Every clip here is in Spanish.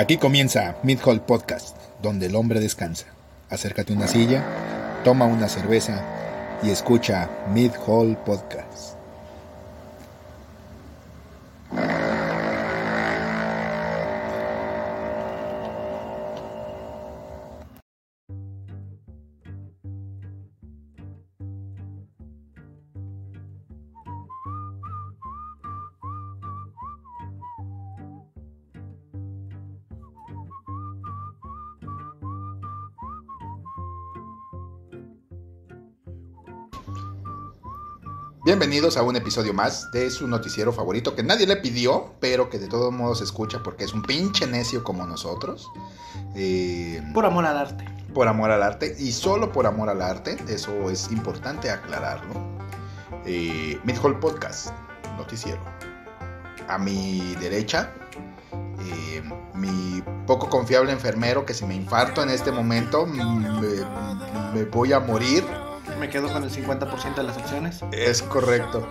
Aquí comienza Mid Hall Podcast, donde el hombre descansa. Acércate a una silla, toma una cerveza y escucha Mid Hall Podcast. Bienvenidos a un episodio más de su noticiero favorito que nadie le pidió, pero que de todos modos escucha porque es un pinche necio como nosotros. Eh, Por amor al arte. por amor al arte y solo por amor al arte, eso es importante aclararlo. Eh, Mid Hall Podcast, noticiero. A mi derecha, eh, mi poco confiable enfermero que si me infarto en este momento me, me voy a morir. Me quedo con el 50% de las acciones. Es correcto.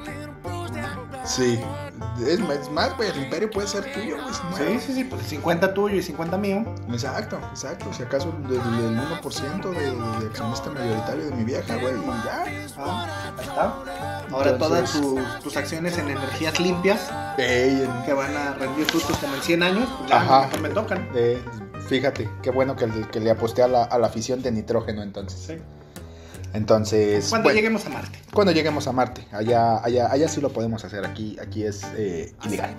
Sí. Es más, más, güey, el imperio puede ser tuyo, güey. Sí, sí, sí, pues 50 tuyo y 50 mío. Exacto, exacto. Si acaso el, el- el 1% de, de accionista mayoritario de mi vieja, güey, y ya. Ah, ahí está. Ahora todas tus, tus acciones en energías limpias Ey, en- que van a rendir frutos como en 100 años, pues ya Ajá. me tocan. Eh, fíjate, qué bueno que, le- que le aposté a la, a la fisión de nitrógeno entonces. Sí. Entonces, Cuando bueno, lleguemos a Marte. cuando lleguemos a Marte, allá, allá, allá sí lo podemos hacer, aquí, aquí es eh, ilegal.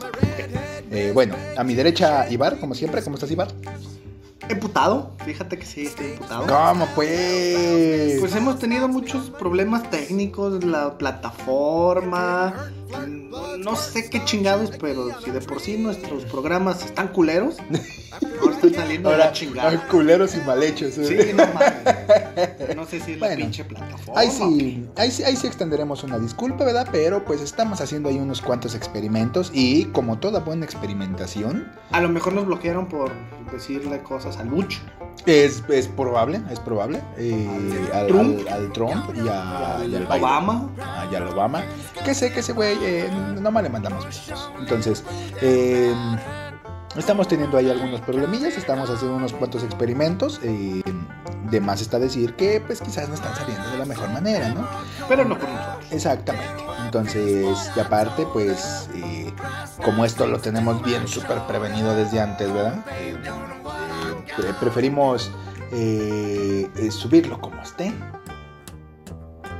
Eh, bueno, a mi derecha, Ibar, como siempre, ¿cómo estás, Ibar? Emputado, fíjate que sí, estoy emputado. ¿Cómo pues? Pues hemos tenido muchos problemas técnicos, la plataforma, mm, no sé qué chingados, pero si de por sí nuestros programas están culeros, ahora están saliendo de la chingada. culeros y mal hechos. ¿eh? Sí, no mames. No sé si es la pinche plataforma. Ahí sí, ahí sí, ahí sí extenderemos una disculpa, ¿verdad? Pero pues estamos haciendo ahí unos cuantos experimentos y como toda buena experimentación, A lo mejor nos bloquearon por decirle cosas al Buch. es, es probable, es probable, eh, al, Trump. al- al Trump y, a, y al Biden. Obama. Ah, y al Obama. Que sé que ese güey, eh, nomás le mandamos besitos. Entonces, eh, estamos teniendo ahí algunos problemillas, estamos haciendo unos cuantos experimentos. eh, de más está decir que pues quizás no están saliendo de la mejor manera, ¿no? Pero no por nosotros. Exactamente. Entonces, y aparte, pues, eh, como esto lo tenemos bien súper prevenido desde antes, ¿verdad? Eh, eh, pre- preferimos subirlo como esté.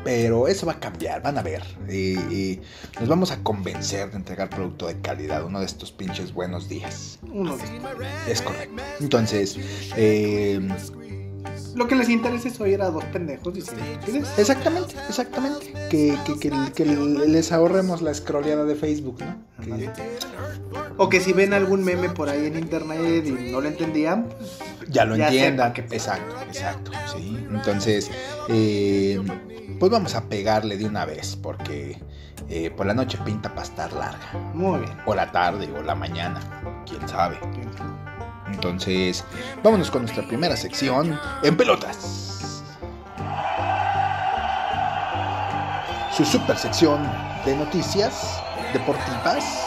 Pero eso va a cambiar, van a ver. Eh, nos vamos a convencer de entregar producto de calidad uno de estos pinches buenos días. Uno de estos. Es correcto. Entonces, eh, Lo que les interesa es oír a dos pendejos diciendo estupideces. Exactamente, exactamente. Que, que, que, que les ahorremos la scrolleada de Facebook, ¿no? Que- O que si ven algún meme por ahí en internet y no lo entendían, pues, ya lo Ya entiendan. que- Exacto, exacto. Sí. Entonces, eh, pues vamos a pegarle de una vez, porque eh, por la noche pinta para estar larga. muy bien. O la tarde, o la mañana, quién sabe. Entonces, vámonos con nuestra primera sección en pelotas. Su super sección de noticias deportivas.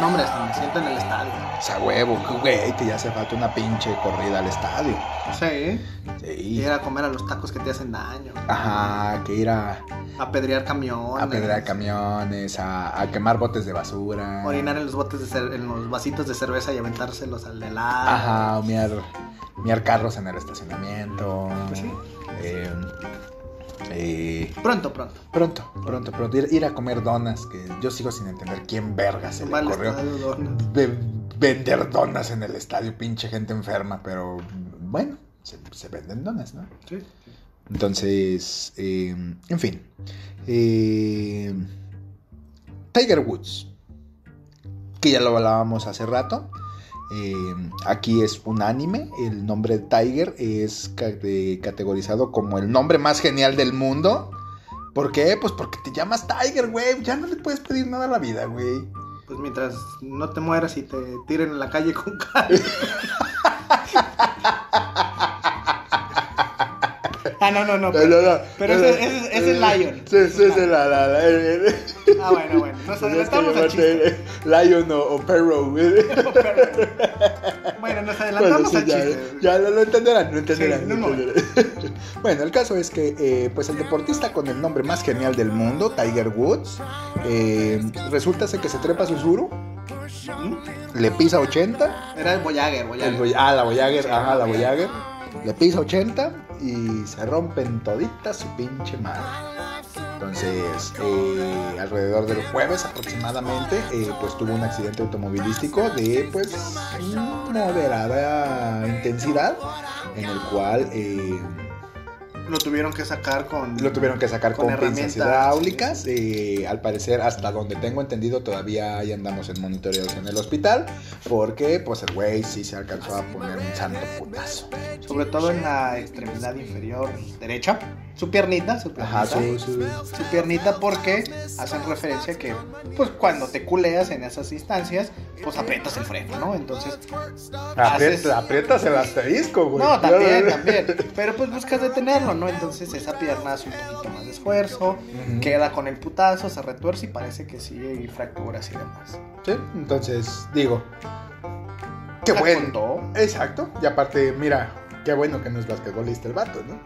No, hombre, hasta me siento en el estadio. O sea, huevo, güey, que ya hace falta una pinche corrida al estadio. Sí. Sí. Ir a comer a los tacos que te hacen daño. Ajá, que ir a, A pedrear camiones. a pedrar camiones, a, a quemar botes de basura. Orinar en los botes de cer- en los vasitos de cerveza y aventárselos al de lado. Ajá, miar, miar carros en el estacionamiento. Pues sí. Eh, eh, Pronto, pronto. pronto, pronto, pronto. Ir, ir a comer donas, que yo sigo sin entender quién verga se le donas. ve- vender donas en el estadio, pinche gente enferma, pero bueno, se, se venden donas, ¿no? Sí. Entonces, eh, en fin. Eh, Tiger Woods, que ya lo hablábamos hace rato. Eh, aquí es unánime. El nombre Tiger es categorizado como el nombre más genial del mundo. ¿Por qué? Pues porque te llamas Tiger, güey. Ya no le puedes pedir nada a la vida, güey. Pues mientras no te mueras y te tiren en la calle con cal. Ah, no, no, no. No, no, no. Pero ese- ese- ese es Lion. Sí, sí, sí, la, la, la, el- el- Ah, bueno, bueno. Nos adelantamos al chiste. Lion o, o Perro. bueno, nos adelantamos Bueno, sí, al ya, chiste. ya lo, lo entenderán, lo entenderán. Sí, lo entenderán. bueno, el caso es que eh, pues el deportista con el nombre más genial del mundo, Tiger Woods, eh, resulta ser que se trepa a su suru, ¿Mm? le pisa 80 Era el Voyager, El Voyager. Voy- ah, la Voyager, ajá, la Voyager. Le pisa 80 y se rompen toditas su pinche madre. Entonces, eh, alrededor del jueves aproximadamente, eh, pues tuvo un accidente automovilístico de pues moderada intensidad, en el cual eh, Lo tuvieron que sacar con. lo tuvieron que sacar Con con, pinzas hidráulicas. eh, al parecer, hasta donde tengo entendido, todavía ahí andamos en monitoreos en el hospital. Porque, pues, el güey sí se alcanzó a poner un santo putazo. Sobre todo en la extremidad inferior derecha. Su piernita, su piernita. Ajá, su, su- su piernita porque hacen referencia que pues cuando te culeas en esas instancias pues aprietas el freno, ¿no? Entonces, Haces- aprietas el asterisco, güey. no, también, también, pero pues buscas detenerlo, ¿no? Entonces esa pierna hace un poquito más de esfuerzo, queda con el putazo, se retuerce y parece que sí hay fracturas y demás. Sí, entonces, digo. Qué La bueno. contó, Exacto. Y aparte, mira, qué bueno que no es basquetbolista el vato, ¿no?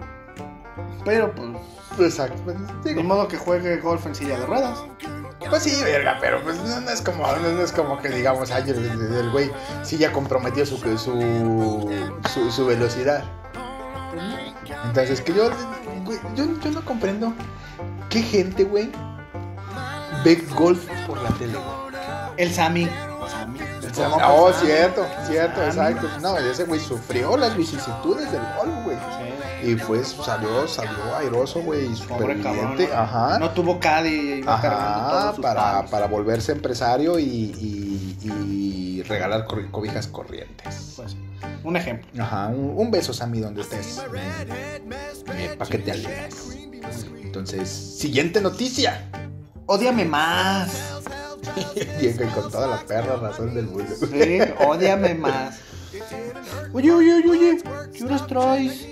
pero pues Exacto. Pues, de modo que juegue golf en silla de ruedas. pues sí, verga, pero pues no, no es como, no, no es como que digamos, ay, el, el- el güey sí ya comprometió su, su, su, su velocidad. Entonces, que yo, güey, yo, yo no comprendo qué gente, güey, ve golf por la tele, güey. El Sami. Sami. el Oh, cierto, cierto, Sami. exacto. No, ese güey sufrió las vicisitudes del golf, güey. Sí. Y fue, salió, salió airoso, güey, superviviente. ¿no? Ajá. No tuvo cargando Ajá, para, para volverse empresario y, y- y regalar cobijas corrientes. Pues, un ejemplo. Ajá, un, un beso, Sammy, donde estés. Eh, pa' que te alegres. Entonces, siguiente noticia. Ódiame más. Diego, y con toda la perra razón del mundo. Sí, ódiame más. Oye, oye, oye, oye, ¿qué horas traes?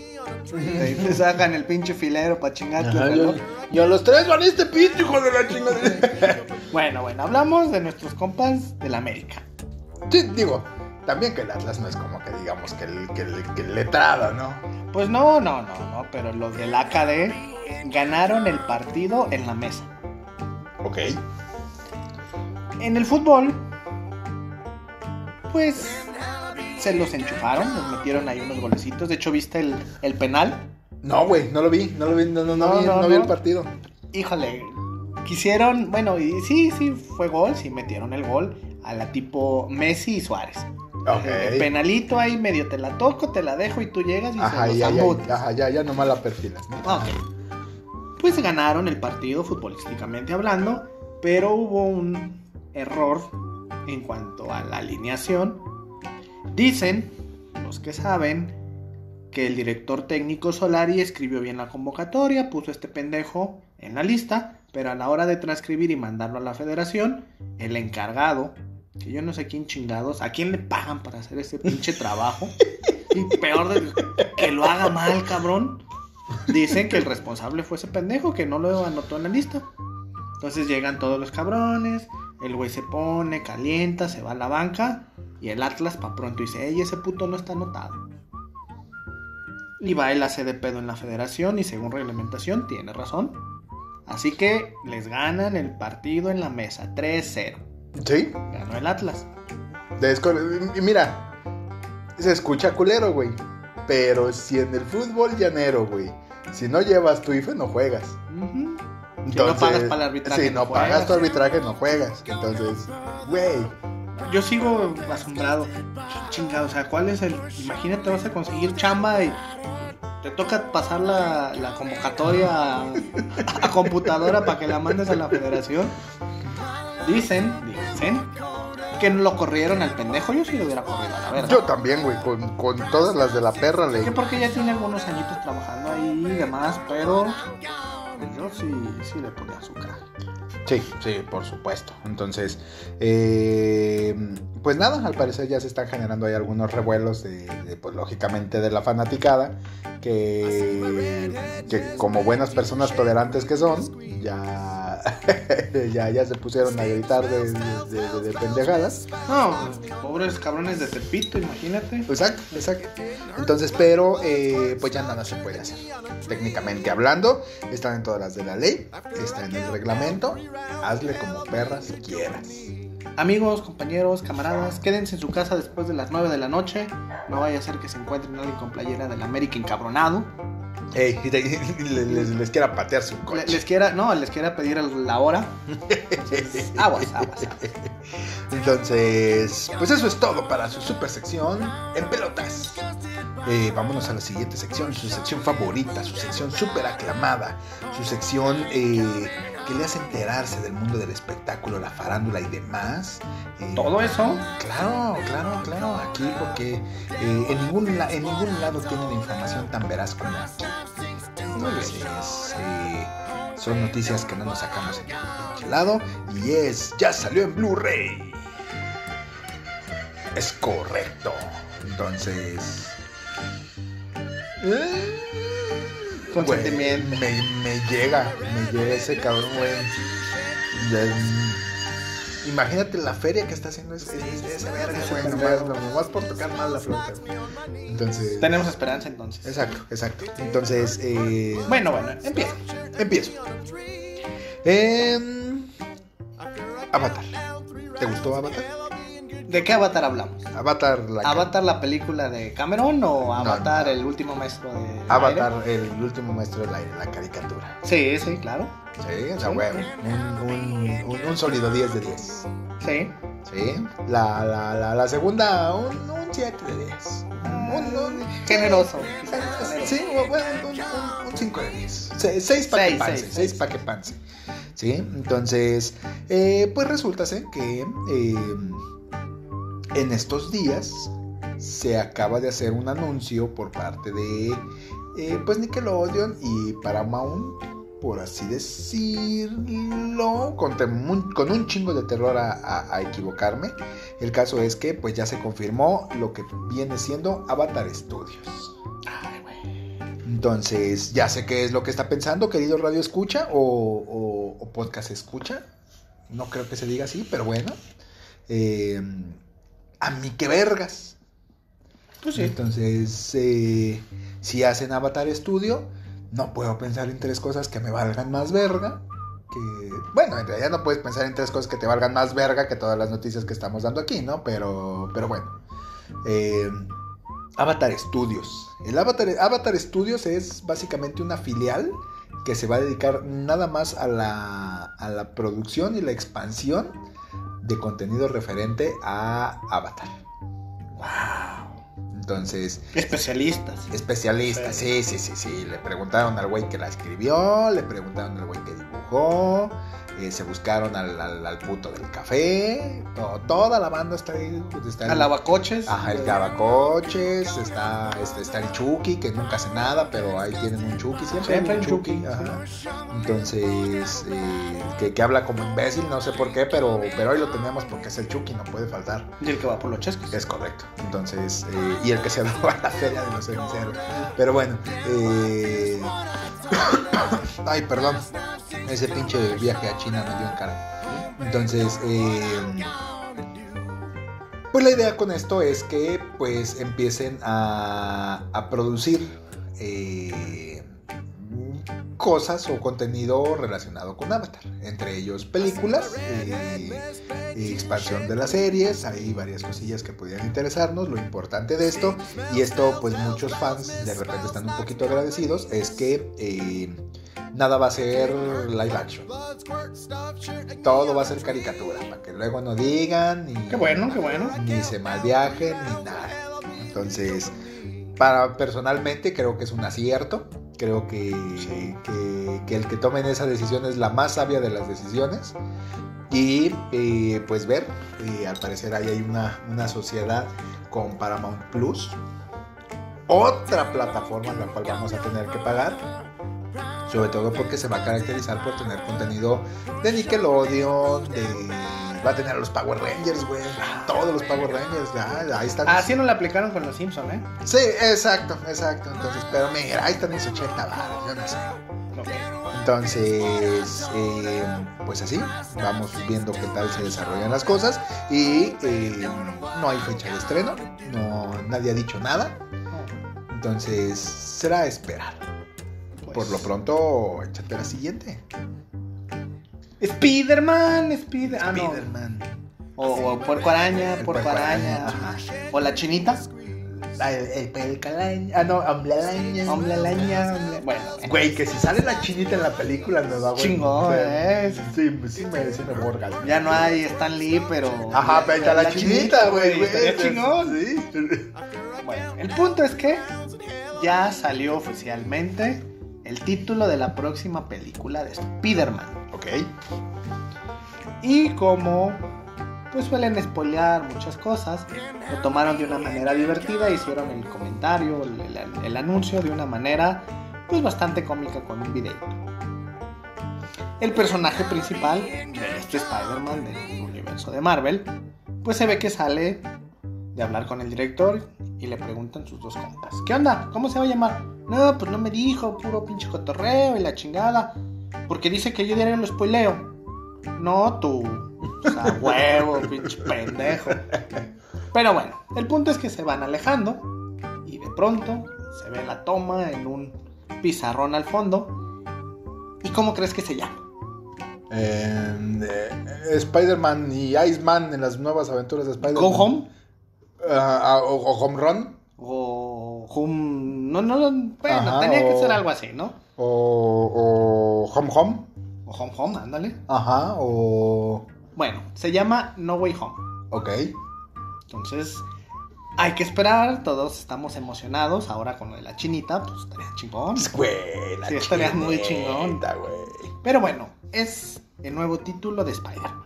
Te, te sacan el pinche filero para chingarte el Ajá, reloj. y a los tres van este pinche hijo de la chingada. Bueno, bueno, hablamos de nuestros compas del América. Sí, digo, también que el Atlas no es como que digamos que el, que el, que el letrado, ¿no? Pues no, no, no, no, pero los del AKD ganaron el partido en la mesa. Ok. En el fútbol, pues se los enchufaron, les metieron ahí unos golecitos. De hecho, ¿viste el, el penal? No, güey, no lo vi, no lo vi, no, no, no, No, vi, no, vi el partido. Híjole, quisieron, bueno, y sí, sí, fue gol, sí metieron el gol a la tipo Messi y Suárez. Ok. El penalito ahí medio te la toco, te la dejo y tú llegas y Ajá, se los ya, ya, ajá, ya, ya nomás la perfilas, ¿no? Ok. Pues ganaron el partido futbolísticamente hablando, pero hubo un error en cuanto a la alineación. Dicen los que saben que el director técnico Solari escribió bien la convocatoria, puso este pendejo en la lista, pero a la hora de transcribir y mandarlo a la federación, el encargado, que yo no sé quién chingados, a quién le pagan para hacer ese pinche trabajo, y peor de que lo haga mal, cabrón. Dicen que el responsable fue ese pendejo que no lo anotó en la lista. Entonces llegan todos los cabrones, el güey se pone, calienta, se va a la banca y el Atlas pa' pronto dice, ey, ese puto no está anotado. Y va él hace de pedo en la federación y según reglamentación tiene razón. Así que les ganan el partido en la mesa, 3-0. Sí, Ganó el Atlas. y mira, se escucha culero, güey. Pero si en el fútbol llanero, güey, si no llevas tu IFE, no juegas. Ujú. Si no pagas para el arbitraje, Si no, no pagas tu arbitraje, no juegas. Entonces, güey. Yo sigo asombrado. Chingado, o sea, ¿cuál es el...? Imagínate, vas a conseguir chamba y te toca pasar la, la convocatoria a, a computadora para que la mandes a la federación. Dicen, dicen, que lo corrieron al pendejo. Yo sí lo hubiera corrido, la verdad. Yo también, güey, con, con todas las de la perra le. Que porque ya tiene algunos añitos trabajando ahí y demás, pero yo sí, sí le ponía azúcar. Sí, sí, por supuesto. Entonces, eh, pues nada, al parecer ya se están generando ahí algunos revuelos de, de, pues lógicamente de la fanaticada, que, que como buenas personas tolerantes que son, ya ya, ya se pusieron a gritar de, de- de- de pendejadas. No, pobres cabrones de Tepito, imagínate. Exacto, exacto. Entonces, pero eh, pues ya nada se puede hacer. Técnicamente hablando, están en todas las de la ley, está en el reglamento. Hazle como perras quieras. Amigos, compañeros, camaradas, quédense en su casa después de las 9 de la noche. No vaya a ser que se encuentren alguien con playera del América encabronado. Ey, y te- y les, quiera patear su coche. Les quiera, no, les quiera pedir la hora. Entonces, aguas, aguas. aguas. Entonces, pues eso es todo para su super sección en pelotas. Eh, vámonos a la siguiente sección, su sección favorita, su sección súper aclamada, su sección eh, que le hace enterarse del mundo del espectáculo, la farándula y demás. Eh, Todo eso. Claro, claro, claro, aquí porque eh, en, ningún en ningún lado tienen información tan veraz como aquí. Entonces, eh, son noticias que no nos sacamos en ningún lado y es, ya salió en Blu-ray. Es correcto. Entonces... eh, Me, me llega, me llega ese cabrón, güey. Imagínate la feria que está haciendo ese, ese, ese verga, güey. Nomás, nomás por tocar mal la flauta. Entonces. Tenemos esperanza entonces. Exacto, exacto. Entonces, eh, Bueno, bueno, empieza. empiezo. Em, Avatar. ¿Te gustó Avatar? ¿De qué Avatar hablamos? Avatar, la ¿Avatar la película de Cameron o Avatar no. el último maestro de Avatar, el último maestro del aire, la caricatura. Sí, sí, claro. Sí, o sea, Sí. un, un, un, sólido 10 de 10. Sí. Sí. La, la, la, la segunda, un, un 7 de 10. Un, un- Generoso. Sí, bueno, un, un, un 5 de 10. 6 para que panse. seis, 6 para que panse. Sí, entonces, eh, pues resulta ser que eh, en estos días se acaba de hacer un anuncio por parte de eh, pues Nickelodeon y Paramount, por así decirlo, con, con un chingo de terror a, a- a equivocarme. El caso es que pues ya se confirmó lo que viene siendo Avatar Studios. Entonces, ya sé qué es lo que está pensando, querido Radio Escucha o, o- o Podcast Escucha. No creo que se diga así, pero bueno. Eh, a mí qué vergas. Pues. Entonces, eh, si hacen Avatar Studio, no puedo pensar en tres cosas que me valgan más verga. Que, bueno, en realidad no puedes pensar en tres cosas que te valgan más verga que todas las noticias que estamos dando aquí, ¿no? Pero, pero bueno. Eh, Avatar Studios. El Avatar, Avatar Studios es básicamente una filial que se va a dedicar nada más a la, a la producción y la expansión de contenido referente a Avatar. Entonces, Especialistas. especialistas, sí, sí, sí, sí. Le preguntaron al güey que la escribió, le preguntaron al güey que dibujó, eh, se buscaron al, al- al puto del café, to- toda la banda está ahí. pues, está el- Alabacoches. Ajá, el Gabacoches, está, este, está el Chucky, que nunca hace nada, pero ahí tienen un Chucky, siempre, Siempre hay un Chucky. Chucky, ajá. Entonces, eh, que, que habla como imbécil, no sé por qué, pero, pero hoy lo tenemos porque es el Chucky, no puede faltar. Y el que va por los chescos. Es correcto. Entonces, eh, y el que se roba la feria de los ceniceros. Pero bueno, eh... ay, perdón. Ese pinche viaje a China me dio en cara. Entonces, eh... pues la idea con esto es que pues empiecen a, a producir eh, cosas o contenido relacionado con Avatar. Entre ellos películas, y expansión de las series, hay varias cosillas que podrían interesarnos. Lo importante de esto, y esto pues muchos fans de repente están un poquito agradecidos, es que eh, nada va a ser live action. Todo va a ser caricatura, para que luego no digan ni, Qué bueno, qué bueno. ni se malviajen ni nada. Entonces, para personalmente creo que es un acierto. Creo que, que, que el que tomen esa decisión es la más sabia de las decisiones. Y eh, pues ver, eh, al parecer ahí hay una, una sociedad con Paramount Plus. Otra plataforma en la cual vamos a tener que pagar. Sobre todo porque se va a caracterizar por tener contenido de Nickelodeon, de... Va a tener a los Power Rangers, güey. Todos los Power Rangers, ya, ahí están. Así no le aplicaron con los Simpsons, ¿eh? Sí, exacto, exacto. Entonces, pero mira, ahí están mis 80 baros, yo no sé. Entonces, eh, pues así, vamos viendo qué tal se desarrollan las cosas. Y eh, no hay fecha de estreno, no, nadie ha dicho nada. Entonces, será esperar. Pues, Por lo pronto, échate la siguiente. Spiderman, Spider... Ah, no. Spider-Man. O, o Puerco Araña, Puerco Araña. O la chinita. Ah, El, el pelcalaña. Ah, no, Araña. hombre- Bueno, Güey, que si sale la chinita en la película nueva, güey. Chingón, ¿eh? Sí, sí me, sí me ya no hay Stan Lee, pero. Ajá, pero ahí está la, chinita, güey. güey. estaría chingón. Sí. Bueno, el punto es que ya salió oficialmente el título de la próxima película de Spider-Man. Y como pues suelen spoilear muchas cosas, lo tomaron de una manera divertida, hicieron el comentario, el anuncio de una manera pues bastante cómica con un video. El personaje principal de este Spider-Man del universo de Marvel, pues se ve que sale de hablar con el director y le preguntan sus dos compas. ¿Qué onda? ¿Cómo se va a llamar? No, pues no me dijo, puro pinche cotorreo y la chingada. Porque dice que yo diario lo spoileo. No tú. O sea, huevo, pinche pendejo. Pero bueno, el punto es que se van alejando y de pronto se ve la toma en un pizarrón al fondo. ¿Y cómo crees que se llama? Eh, eh, Spider-Man y Iceman en las nuevas aventuras de Spider-Man. ¿Go Home? Ah, ah, o, o Home Run. O Home... No, no, no, bueno, Ajá, tenía que ser algo así, ¿no? O, o Home Home. O Home Home, ándale. Ajá. O. Bueno, se llama No Way Home. Ok. Entonces, hay que esperar. Todos estamos emocionados. Ahora con lo de la chinita, pues estaría chingón. Güey, la Sí, estaría muy chingón. güey. Pero bueno, es el nuevo título de Spider-Man.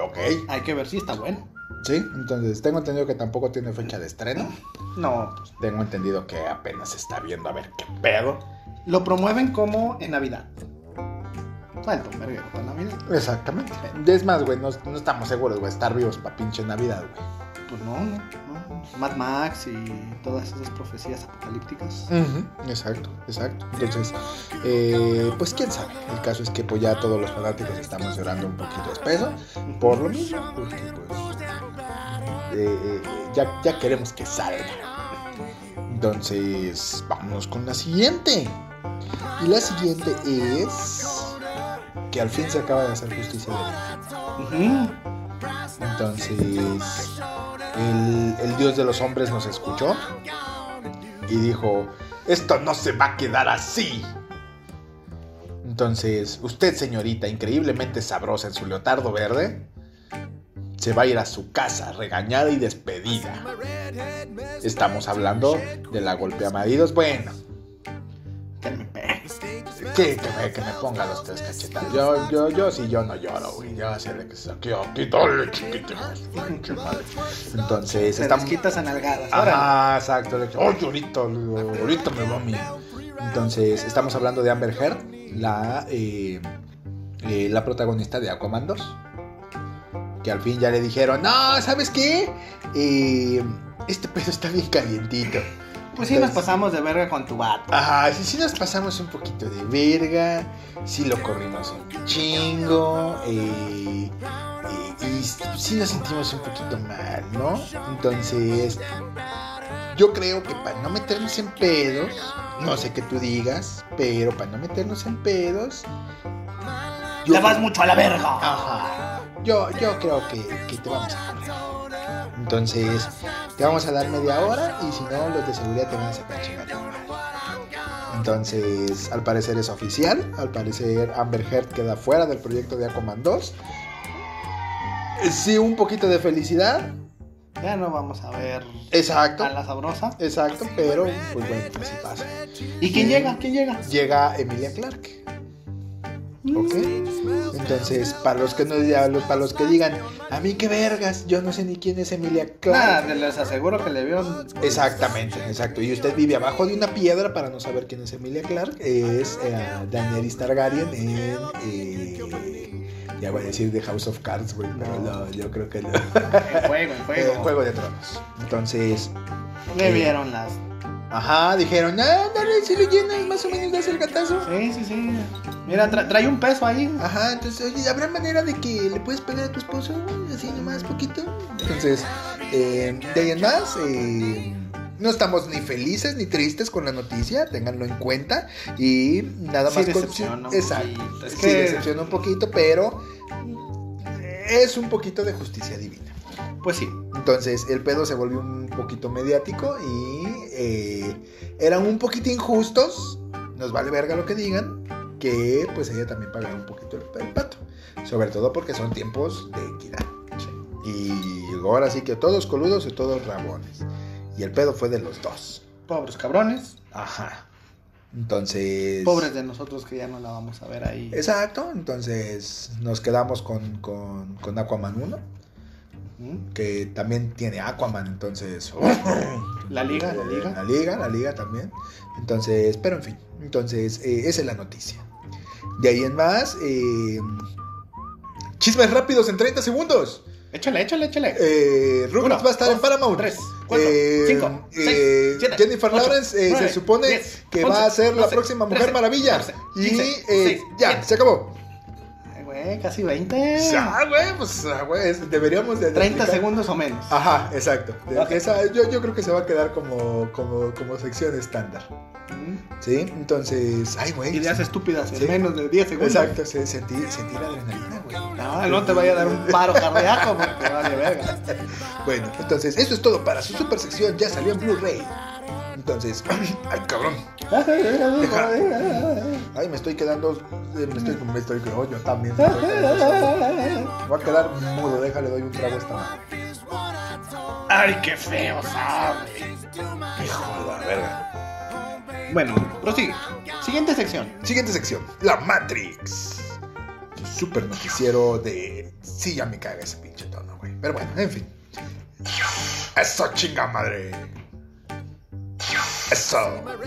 Ok. Hay que ver si está bueno. Sí, entonces tengo entendido que tampoco tiene fecha de estreno. No, pues, Tengo entendido que apenas está viendo a ver qué pedo. lo promueven como en Navidad. Falta un verguero para Navidad. Exactamente. Es más, güey, no, no estamos seguros, güey, estar vivos para pinche Navidad, güey. Pues no, no, no. Mad Max y todas esas profecías apocalípticas. Exacto, exacto. Entonces, eh, pues quién sabe. El caso es que pues ya todos los fanáticos estamos llorando un poquito espeso por lo mismo, porque pues eh, eh, ya, ya queremos que salga. Entonces, vámonos con la siguiente. Y la siguiente es que al fin se acaba de hacer justicia de Ujú. entonces, el, el dios de los hombres nos escuchó y dijo, esto no se va a quedar así. Entonces, usted, señorita, increíblemente sabrosa en su leotardo verde, se va a ir a su casa regañada y despedida. Estamos hablando de la golpea maridos. Bueno, Que me que, que me, que me ponga los tres cachetadas. Yo, yo, yo sí, yo no lloro, güey. Yo así de que se aquí, aquí, dale, chiquito. pinche madre. Entonces, Se estamos. quitas a nalgadas. Órale. Ajá, exacto. Ay, ahorita, ahorita me va a mí. Entonces, estamos hablando de Amber Heard, la, eh, eh, la protagonista de Aquaman 2. Que al fin ya le dijeron, no, ¿sabes qué? Eh, este pedo está bien calientito. Pues sí, nos pasamos de verga con tu vato. Ajá, sí, sí nos pasamos un poquito de verga, sí lo corrimos un chingo, eh, eh, y sí nos sentimos un poquito mal, ¿no? Entonces, yo creo que para no meternos en pedos, no sé qué tú digas, pero para no meternos en pedos... yo Te vas creo- mucho a la verga. Ajá. Yo, yo creo que, que te vamos a correr. Entonces, te vamos a dar media hora y si no, los de seguridad te van a sacar chingada. Entonces, al parecer es oficial. Al parecer Amber Heard queda fuera del proyecto de Aquaman 2. Eh, Sí, un poquito de felicidad. Ya no vamos a ver Exacto. a la sabrosa. Exacto, pero pues bueno, así pasa. ¿Y quién llega? ¿Quién llega? Llega Emilia Clarke. ¿Ok? Entonces, para los que no para los que digan, a mí qué vergas, yo no sé ni quién es Emilia Nada, Clarke. les aseguro que le vieron. Exactamente, exacto. Y usted vive abajo de una piedra para no saber quién es Emilia Clarke. Es eh, Daenerys Targaryen en. eh, ya voy a decir de House of Cards, güey, pero No. yo creo que no. En juego, Eh, juego. Juego de Tronos. Entonces, Le Eh, vieron las Ajá, dijeron, ah, dale, si lo llenas, más o menos das el gatazo. Sí, sí, sí. Mira, tra- trae un peso ahí. Ajá, entonces, oye, ¿habrá manera de que le puedes pegar a tu esposo? Así nomás, poquito. Entonces, eh, de ahí en más, eh, no estamos ni felices ni tristes con la noticia, ténganlo en cuenta. Y nada Sí más con- decepciona Exacto. sí, decepciona un poquito, pero es un poquito de justicia divina. Pues sí. Entonces el pedo se volvió un poquito mediático y eh, eran un poquito injustos, nos vale verga lo que digan, que pues ella también pagara un poquito el, el pato. Sobre todo porque son tiempos de equidad. Y ahora sí que todos coludos y todos rabones. Y el pedo fue de los dos. Pobres cabrones. Ajá. Entonces... Pobres de nosotros que ya no la vamos a ver ahí. Exacto, entonces nos quedamos con, con, con Aquaman 1, ¿Mm? que también tiene Aquaman, entonces... La liga, la liga. La liga, la liga también. Entonces, pero en fin, entonces eh, esa es la noticia. De ahí en más, eh, chismes rápidos en 30 segundos. Échale, échale, échale. Eh, Uno, va a estar en Paramount. tres, cuatro, Eh, cinco, eh, seis, siete, Jennifer ocho, Lawrence eh, nueve, se supone diez, que once, va a ser la próxima Mujer trece, Maravilla. y quince, eh, ya, siete. se acabó. Güey, casi 20. Ah, güey, pues güey, deberíamos de 30 explicar- segundos o menos. Ajá, exacto. Esa- yo, yo creo que se va a quedar como, como, como sección estándar. ¿Mm? ¿Sí? Entonces, ay, güey. Ideas estúpidas en Sí. menos de 10 segundos. Exacto, sentí, sentí la adrenalina, güey. No, no te vaya a dar un paro cardíaco porque vale verga. Bueno, entonces, esto es todo para su super sección. Ya salió en Blu-ray. Entonces, ay, cabrón. Ay, me estoy quedando. eh, Me estoy. Me estoy. oh, yo también. me estoy quedando- Voy a quedar mudo, déjale, doy un trago a esta madre. Ay, qué feo sabe. Hijo de la verga. Bueno, prosigue. Siguiente sección. Siguiente sección: La Matrix. Super noticiero de. Sí, ya me caga ese pinche tono, güey. Pero bueno, en fin. Eso, chinga madre. Eso. Bueno,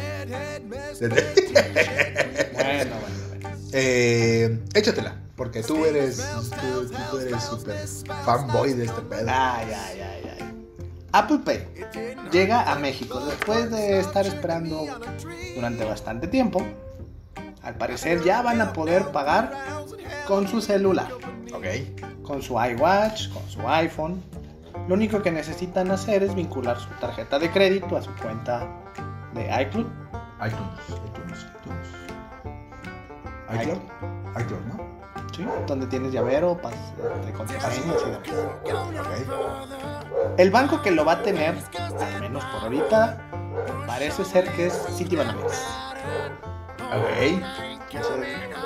bueno, bueno. Eh, échatela, porque tú eres, tú, tú- eres súper fanboy de este pedo. Ay, ay, ay, ay. Apple Pay llega a México después de estar esperando durante bastante tiempo. Al parecer ya van a poder pagar con su celular, Ok. con su iWatch, con su iPhone. Lo único que necesitan hacer es vincular su tarjeta de crédito a su cuenta de iCloud. iTunes, iTunes, iTunes. iCloud, iCloud, ¿no? ¿sí? Donde tienes llavero, pas- de contraseñas y demás. Ok. El banco que lo va a tener, al menos por ahorita, parece ser que es Citibanamex. Ok.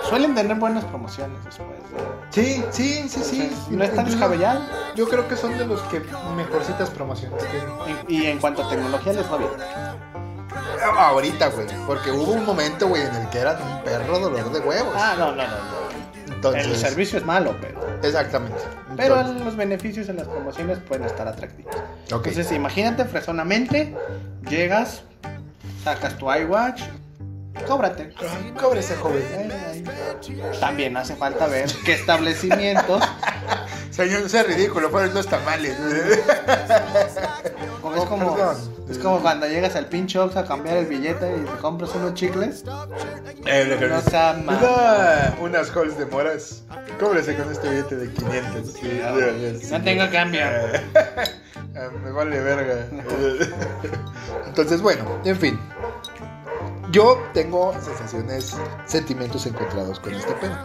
Suelen tener buenas promociones después. de- Sí, sí, sí, sí. Entonces, no está Incluso descabellado. Yo creo que son de los que mejorcitas promociones tienen. Y, y en cuanto a tecnología les va bien. Ah, Ahorita, güey. Porque hubo un momento, güey, en el que eran un perro dolor de huevos. Ah, no, no, no. no. Entonces, El servicio es malo, pero, Exactamente. pero los beneficios en las promociones pueden estar atractivos. Entonces, imagínate fresonamente, llegas, sacas tu iWatch, cóbrate. Cóbrese, joven. También hace falta ver qué establecimientos Señor, no sea ridículo, fueron los tamales. Como- es, Oh, como, perdón. Es como cuando llegas al pinche Ox a cambiar el billete y te compras unos chicles. No sea mal. Una- unas halls de moras. Cóbrese con este billete de 500. Sí, sí, sí. No tengo cambio. Ah, Me vale verga. Entonces, bueno, en fin. Yo tengo sensaciones, sentimientos encontrados con este pedo.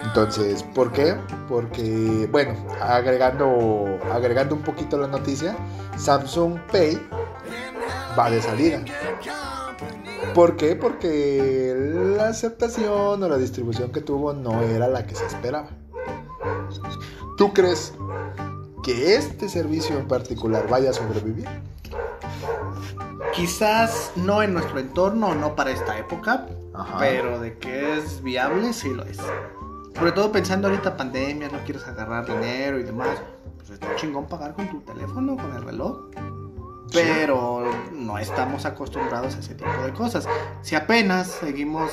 Entonces, ¿por qué? Porque, bueno, agregando, agregando un poquito la noticia, Samsung Pay va de salida. ¿Por qué? Porque la aceptación o la distribución que tuvo no era la que se esperaba. ¿Tú crees que este servicio en particular vaya a sobrevivir? Quizás no en nuestro entorno, no para esta época, Ajá. pero de que es viable, sí lo es. Sobre todo pensando ahorita pandemia, no quieres agarrar dinero y demás. Pues está chingón pagar con tu teléfono, con el reloj. Pero no estamos acostumbrados a ese tipo de cosas. Si apenas seguimos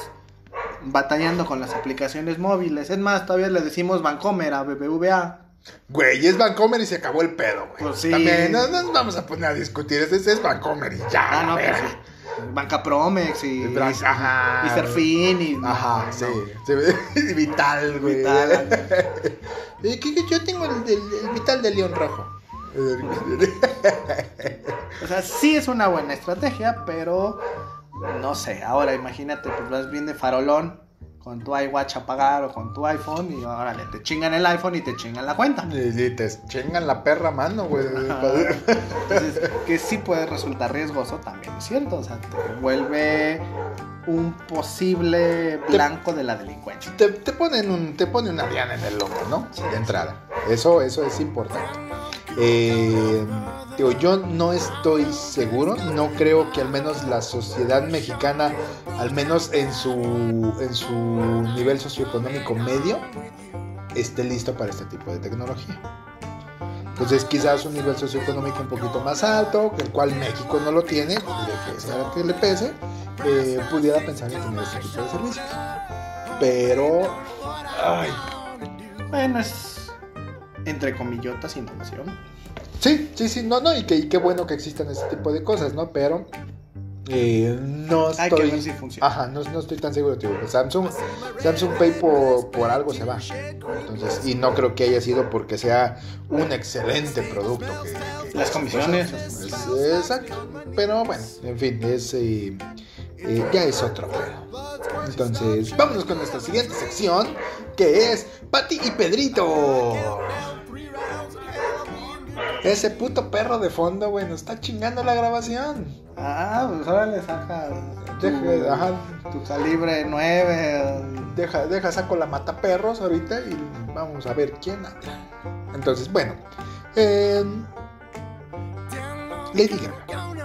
batallando con las aplicaciones móviles, es más, todavía le decimos Bancomer a BBVA Güey, es Vancomer y se acabó el pedo, güey. Pues sí. También, no, no nos vamos a poner a discutir. Ese, ese es Vancomer y ya. Ah, no, pues sí. Banca Promex y, Bran- ajá. y Serfín y. Ajá, no, sí. no. Vital, güey. Vital. Yo tengo el, del- el Vital de León Rojo. O sea, sí es una buena estrategia, pero no sé. Ahora imagínate, pues vas bien de farolón con tu iWatch a pagar o con tu iPhone y órale, te chingan el iPhone y te chingan la cuenta. Y y te chingan la perra mano, güey. Entonces, que sí puede resultar riesgoso, también es cierto. O sea, te vuelve un posible blanco de la delincuencia. Te, te ponen un, te pone una diana en el lomo, ¿no? De entrada. Eso, eso es importante. Eh, digo, yo no estoy seguro, no creo que al menos la sociedad mexicana, al menos en su, en su nivel socioeconómico medio, esté listo para este tipo de tecnología. Entonces quizás un nivel socioeconómico un poquito más alto, el cual México no lo tiene, le pese a lo que le pese, eh, pudiera pensar en tener este tipo de servicios. Pero, ay, Bueno, es entre comillotas innovación. sí, sí, sí, no, no, y, que, y qué bueno que existan este tipo de cosas, ¿no? Pero eh, no Hay que estoy... ver si funciona. Ajá, no, no estoy tan seguro, tío. Samsung, Samsung Pay por, por algo se va. Entonces, y no creo que haya sido porque sea un excelente producto. que- que- Las comisiones. Es- exacto. Pero bueno, en fin, es, eh, eh, ya es otro pedo. Entonces, vámonos con nuestra siguiente sección, que es Pati y Pedrito. Ese puto perro de fondo, güey, nos está chingando la grabación. Ah, pues ahora le saca Deja, ajá, tu calibre 9. deja, deja, saco la mata perros ahorita y vamos a ver quién habla. Entonces, bueno, eh, Lady Gaga.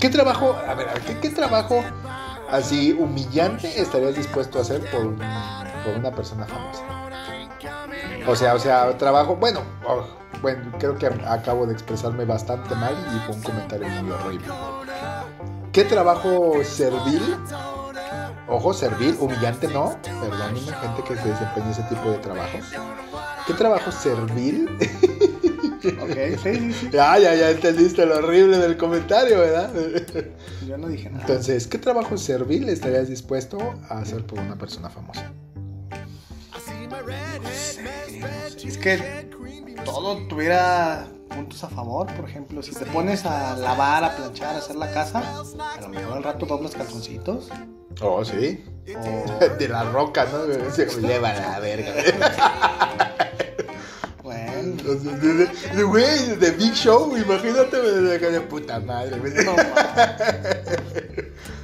¿Qué trabajo, a ver, ¿qué, qué trabajo así humillante estarías dispuesto a hacer por, un- por una persona famosa? O sea, o sea, trabajo, bueno, oh, bueno, creo que acabo de expresarme bastante mal y fue un comentario muy horrible. ¿Qué trabajo servil? Ojo, servil, humillante no, perdónenme, gente que se desempeña ese tipo de trabajos. ¿Qué trabajo servil? Ok, sí, sí, sí. ya, ya, ya entendiste lo horrible del comentario, ¿verdad? Yo no dije nada. Entonces, ¿qué trabajo servil estarías dispuesto a hacer por una persona famosa? Es que todo tuviera puntos a favor. Por ejemplo, si te pones a lavar, a planchar, a hacer la casa, a lo mejor al rato doblas calzoncitos. Oh, sí. O, De la roca, ¿no? Se lleva la verga. Güey, de Big Show, imagínate, de, de puta madre. no.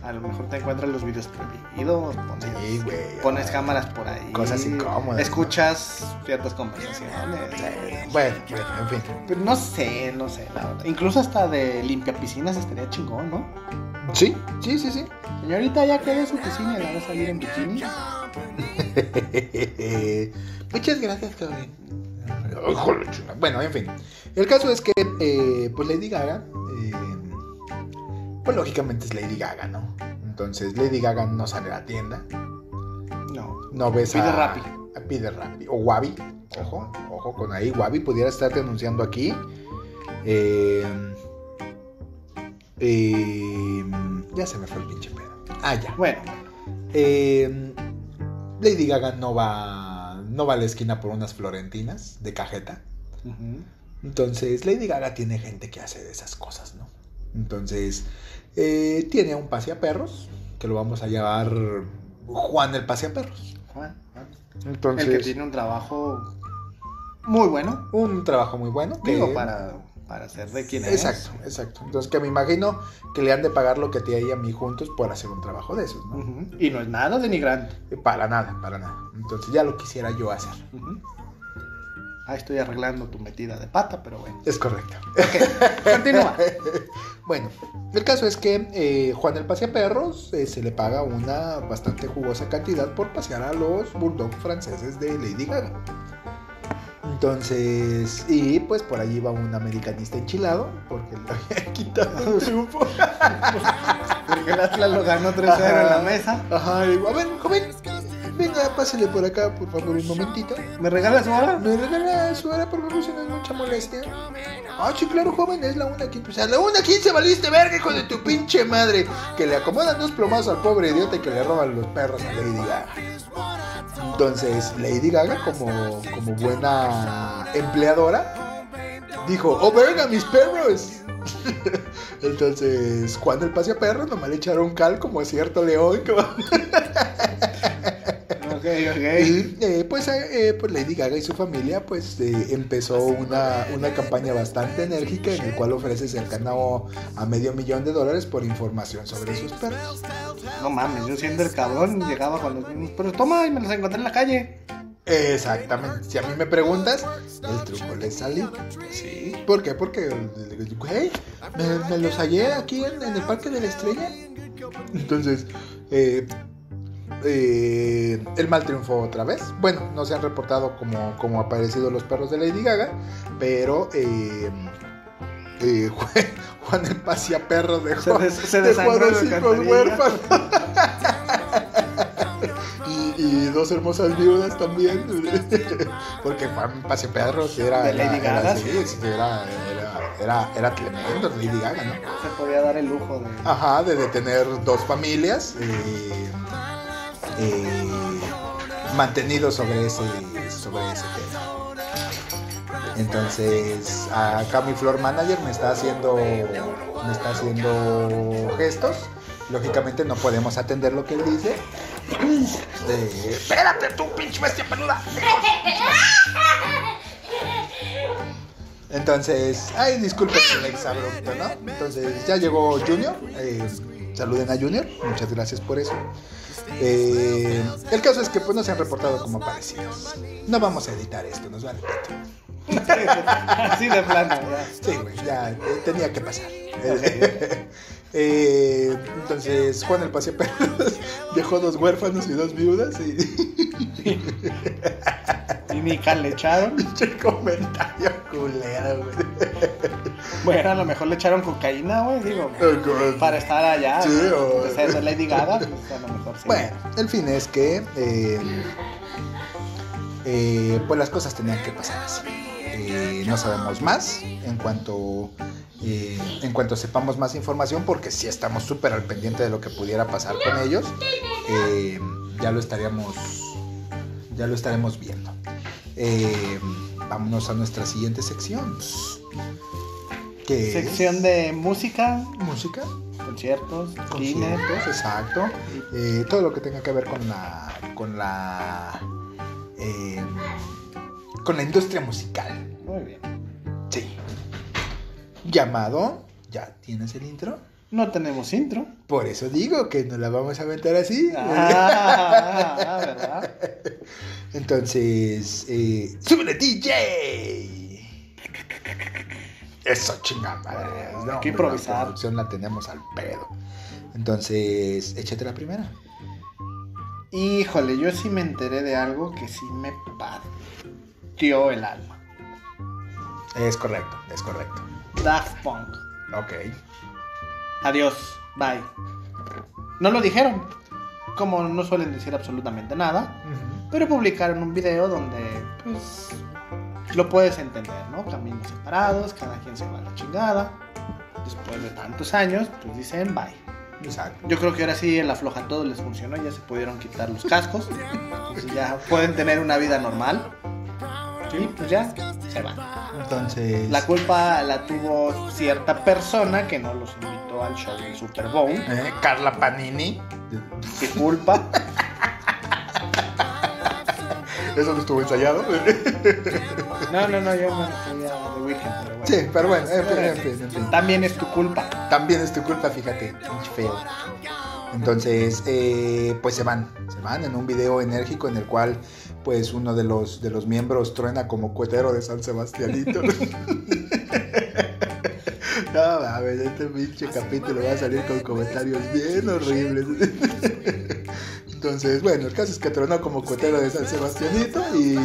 A lo mejor te encuentras los videos prohibidos. Pones, Sí, güey. pones cámaras por ahí. Cosas incómodas, Escuchas ciertas conversaciones. Bueno, bueno, en fin. Pero no sé, no sé, la verdad. Incluso hasta de limpia piscinas estaría chingón, ¿no? Sí, sí, sí, sí. Señorita, ya quedé su piscina y la va a salir en bikini. Muchas gracias, cabrón. Bueno, en fin. El caso es que, eh, pues Lady Gaga, eh, pues lógicamente es Lady Gaga, ¿no? Entonces Lady Gaga no sale a la tienda, No. no ves Pide a... Rappi. a Pide Rappi. O Wabi, ojo, ojo con ahí. Wabi pudiera estar denunciando aquí. Eh, eh, ya se me fue el pinche pedo. Ah, ya. Bueno, Eh, Lady Gaga no va, no va a la esquina por unas florentinas de cajeta. Entonces, Lady Gaga tiene gente que hace de esas cosas, ¿no? Entonces, eh, tiene a un paseaperros, que lo vamos a llamar Juan el paseaperros. Juan, Juan. Entonces, El que tiene un trabajo muy bueno. un trabajo muy bueno. que- Digo, para, para ser de quien es. Exacto, exacto. Entonces, que me imagino que le han de pagar lo que te y a mí juntos por hacer un trabajo de esos, ¿no? Y no es nada denigrante. Para nada, para nada. Entonces, ya lo quisiera yo hacer. Ujú. Ahí estoy arreglando tu metida de pata, pero bueno. Es correcto. Continúa. Bueno, el caso es que eh, Juan el Paseaperros eh, se le paga una bastante jugosa cantidad por pasear a los bulldogs franceses de Lady Gaga. Entonces, y pues por allí va un americanista enchilado, porque le había quitado un triunfo. Porque el Atlas lo ganó 3-0 en la mesa. Ajá, y digo, a ver, joven, ven, venga, pásale por acá, por favor, un momentito. ¿Me regalas su hora? ¿Me regala su hora, por favor, si no es mucha molestia? Ah, sí, claro, joven, es la una quince. Pues a la una quince valiste verga, hijo de tu pinche madre. Que le acomodan dos plomazos al pobre idiota y que le roban los perros a Lady Gaga. Entonces, Lady Gaga, como, como buena empleadora, dijo, oh, verga, mis perros. Entonces, cuando el pase a perros, nomás le echaron cal como a cierto león. Como... Ok, ok. Y eh, pues, eh, eh, pues Lady Gaga y su familia pues eh, empezó una, una campaña bastante enérgica en el cual ofrece cercano a medio millón de dólares por información sobre sus perros. No mames, yo siendo el cabrón llegaba con los mismos perros. Toma, y me los encontré en la calle. Exactamente. Si a mí me preguntas, el truco le salió. Sí. ¿Por qué? Porque, güey, me, me los hallé aquí en, en el Parque de la Estrella. Entonces, eh, eh, el mal triunfó otra vez. Bueno, no se han reportado como, como aparecido los perros de Lady Gaga, pero eh, eh, Juan el Pasia Perros dejó, Se des- se dejó alcantarilla. huérfanos. y, y dos hermosas viudas también. Porque Juan Pasia Perros era, De Lady era, Gaga, era, sí, sí, era, era, era, era tremendo, Lady Gaga, ¿no? Se podía dar el lujo de. Ajá, de, de tener dos familias eh, eh, mantenidos sobre ese, sobre ese tema. Entonces, acá mi floor manager me está haciendo, me está haciendo gestos. Lógicamente no podemos atender lo que él dice. Eh, espérate tú, pinche bestia peluda. Entonces, ay, disculpen el exabrupto, ¿no? Entonces, ya llegó Junior. eh, saluden a Junior. Muchas gracias por eso. Eh, el caso es que pues no se han reportado como aparecidos. No vamos a editar esto, nos vale. Así de plano. Sí, güey, ya eh, tenía que pasar. Eh, entonces, Juan el Paseo Perros dejó dos huérfanos y dos viudas y Y ni le echaron. pinche comentario culero, güey. Bueno, a lo mejor le echaron cocaína, güey, digo. Para estar allá. Sí, o- ser de Lady Gaga, pues a lo mejor sí. Bueno, el fin es que eh, eh, pues las cosas tenían que pasar así. Eh, no sabemos más en cuanto eh, en cuanto sepamos más información porque sí estamos súper al pendiente de lo que pudiera pasar con ellos. Eh, ya lo estaríamos ya lo estaremos viendo. Eh, vámonos a nuestra siguiente sección. Que es Sección de música, música. conciertos, cine. Conciertos, exacto. Eh, todo lo que tenga que ver con la. con la. con la industria musical. Muy bien. Llamado. ¿Ya tienes el intro? No tenemos intro. Por eso digo que nos la vamos a aventar así. Ah, ah, ¿verdad? Entonces. Eh, ¡Súbele, DJ! Eso chingada. madre. No, hombre, improvisar. La producción la tenemos al pedo. Entonces, échate la primera. Híjole, yo sí me enteré de algo que sí me partió el alma. Es correcto, es correcto. Daft Punk. Ok. Adiós. Bye. No lo dijeron. Como no suelen decir absolutamente nada. Pero publicaron un video donde, pues, lo puedes entender, ¿no? Caminos separados, cada quien se va a la chingada. Después de tantos años, pues dicen bye. Exacto. Yo creo que ahora sí el afloja todo les funcionó, ya se pudieron quitar los cascos. Entonces ya pueden tener una vida normal. Y pues ya se van. Entonces. La culpa la tuvo cierta persona que no los invitó al show del Super Bowl. eh, Carla Panini. ¿Qué culpa? Eso no estuvo ensayado. No, no, no, yo me refería a The Weeknd, pero bueno. sí, pero bueno, en fin, en fin, en fin. También es tu culpa. También es tu culpa, fíjate. Pinche feo. Entonces, eh, pues se van, se van en un video enérgico en el cual, pues uno de los, de los miembros truena como cuetero de San Sebastianito. No mames, este pinche capítulo va a salir con comentarios bien horribles. Entonces, bueno, el caso es que tronó como cuetero de San Sebastianito y.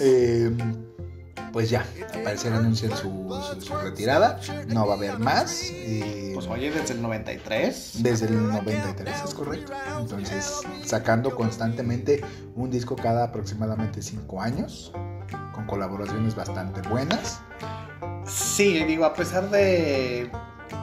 eh, pues ya, al parecer anuncian su, su- su retirada, no va a haber más. eh, Pues oye, desde el 93. desde el 93, es correcto. Entonces, sacando constantemente un disco cada aproximadamente 5 años, con colaboraciones bastante buenas. Sí, digo, a pesar de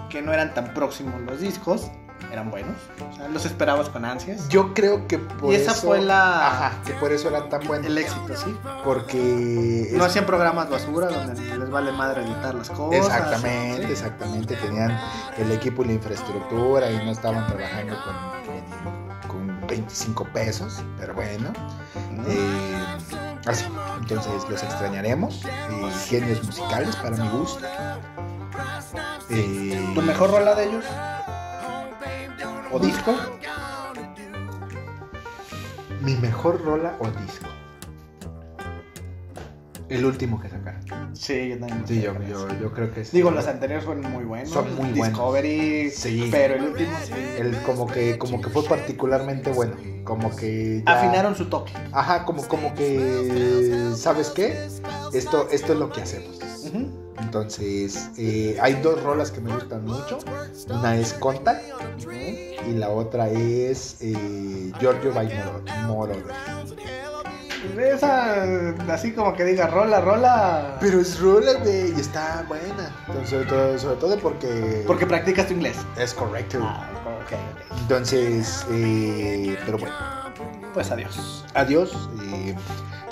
que no eran tan próximos los discos, eran buenos. O sea, los esperabas con ansias. Yo creo que por Y esa eso. fue la- Ajá, que por eso eran tan buenos. El éxito, sí. Porque. No es- hacían programas basura donde les vale madre editar las cosas. Exactamente, Sí. exactamente. Tenían el equipo y la infraestructura y no estaban trabajando con, con 25 pesos, pero bueno. Eh, así, entonces los extrañaremos. eh, genios musicales para mi gusto. Eh, ¿Tu mejor rola de ellos? ¿O disco? Mi mejor rola o disco. El último que sacaron. Sí, yo también. Sí, yo, yo, yo creo que es. Digo, los anteriores fueron muy buenos. Son muy buenos. Discovery. Sí. Pero el último sí. El, como que como que fue particularmente bueno. Como que. ya- Afinaron su toque. Ajá, como, como que. ¿Sabes qué? Esto, esto es lo que hacemos. Entonces, eh, hay dos rolas que me gustan mucho. Una es Contact y la otra es eh, Giorgio by Moro- Moroder. Esa, así como que diga rola, rola. Pero es rola, güey, y está buena. Entonces, sobre, todo, sobre todo porque. Porque practicas tu inglés. es correcto. Ah, ok, ok. Entonces, eh, pero bueno, Pues adiós. adiós. eh,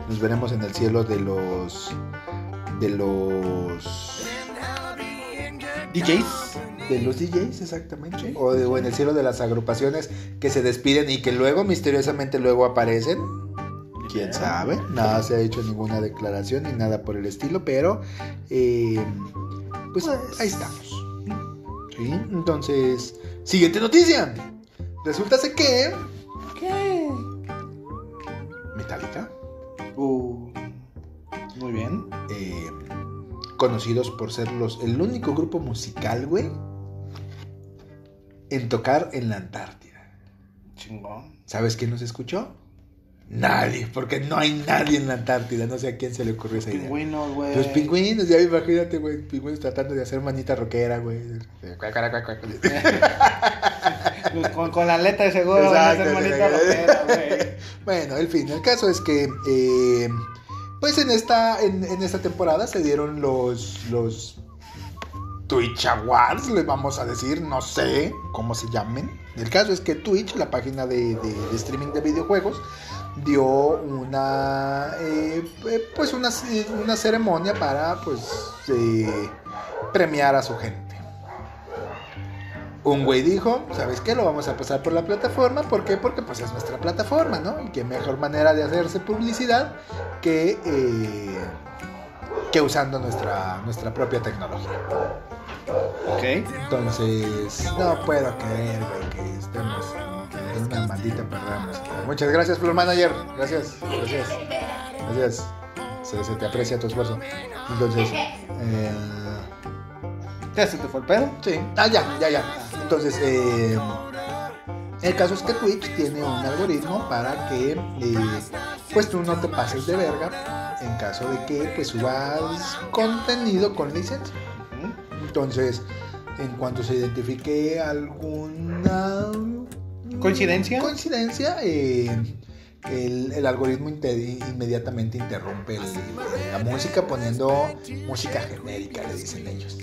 nos veremos en el cielo de los. De los. DJs. De los DJs, exactamente. O, de- o en el cielo de las agrupaciones que se despiden y que luego misteriosamente luego aparecen. Quién sabe. Nada se ha hecho ninguna declaración ni nada por el estilo, pero eh, pues, Pues- ahí estamos. ¿Sí? Entonces, siguiente noticia. Resulta que ¿Qué? Metallica, muy bien. eh, conocidos por ser los el único grupo musical, güey, en tocar en la Antártida. Chingón. ¿Sabes quién nos escuchó? Nadie, porque no hay nadie en la Antártida. No sé a quién se le ocurrió esa idea. Pingüinos, güey. Los pingüinos, ya imagínate, güey, pingüinos tratando de hacer manita rockera, güey. Pues con, con la aleta de seguro van a hacer Exacto, manita exacto. rockera, güey. Bueno, en fin, el caso es que, eh, pues en esta, en, esta temporada se dieron los, los Twitch Awards, les vamos a decir, no sé cómo se llamen. El caso es que Twitch, la página de, streaming de videojuegos, dio una, eh, pues una, una ceremonia para, pues, eh, premiar a su gente. Un güey dijo, ¿sabes qué? Lo vamos a pasar por la plataforma. ¿Por qué? Porque pues es nuestra plataforma, ¿no? Y qué mejor manera de hacerse publicidad que, eh, que usando nuestra, nuestra propia tecnología. Ok. Entonces, no puedo creer, güey, que estemos en una maldita programa. Muchas gracias, Floor Manager. Gracias, gracias. Gracias. Se, se te aprecia tu esfuerzo. Entonces, eh, ¿Ya se te fue el pedo? Sí. Ah, ya, ya, ya. Entonces, eh, el caso es que Twitch tiene un algoritmo para que eh, pues tú no te pases de verga en caso de que pues subas contenido con licencia. Entonces, en cuanto se identifique alguna ¿Coincidencia? coincidencia, eh, el, el algoritmo inmediatamente interrumpe el- la música poniendo música genérica, le dicen ellos.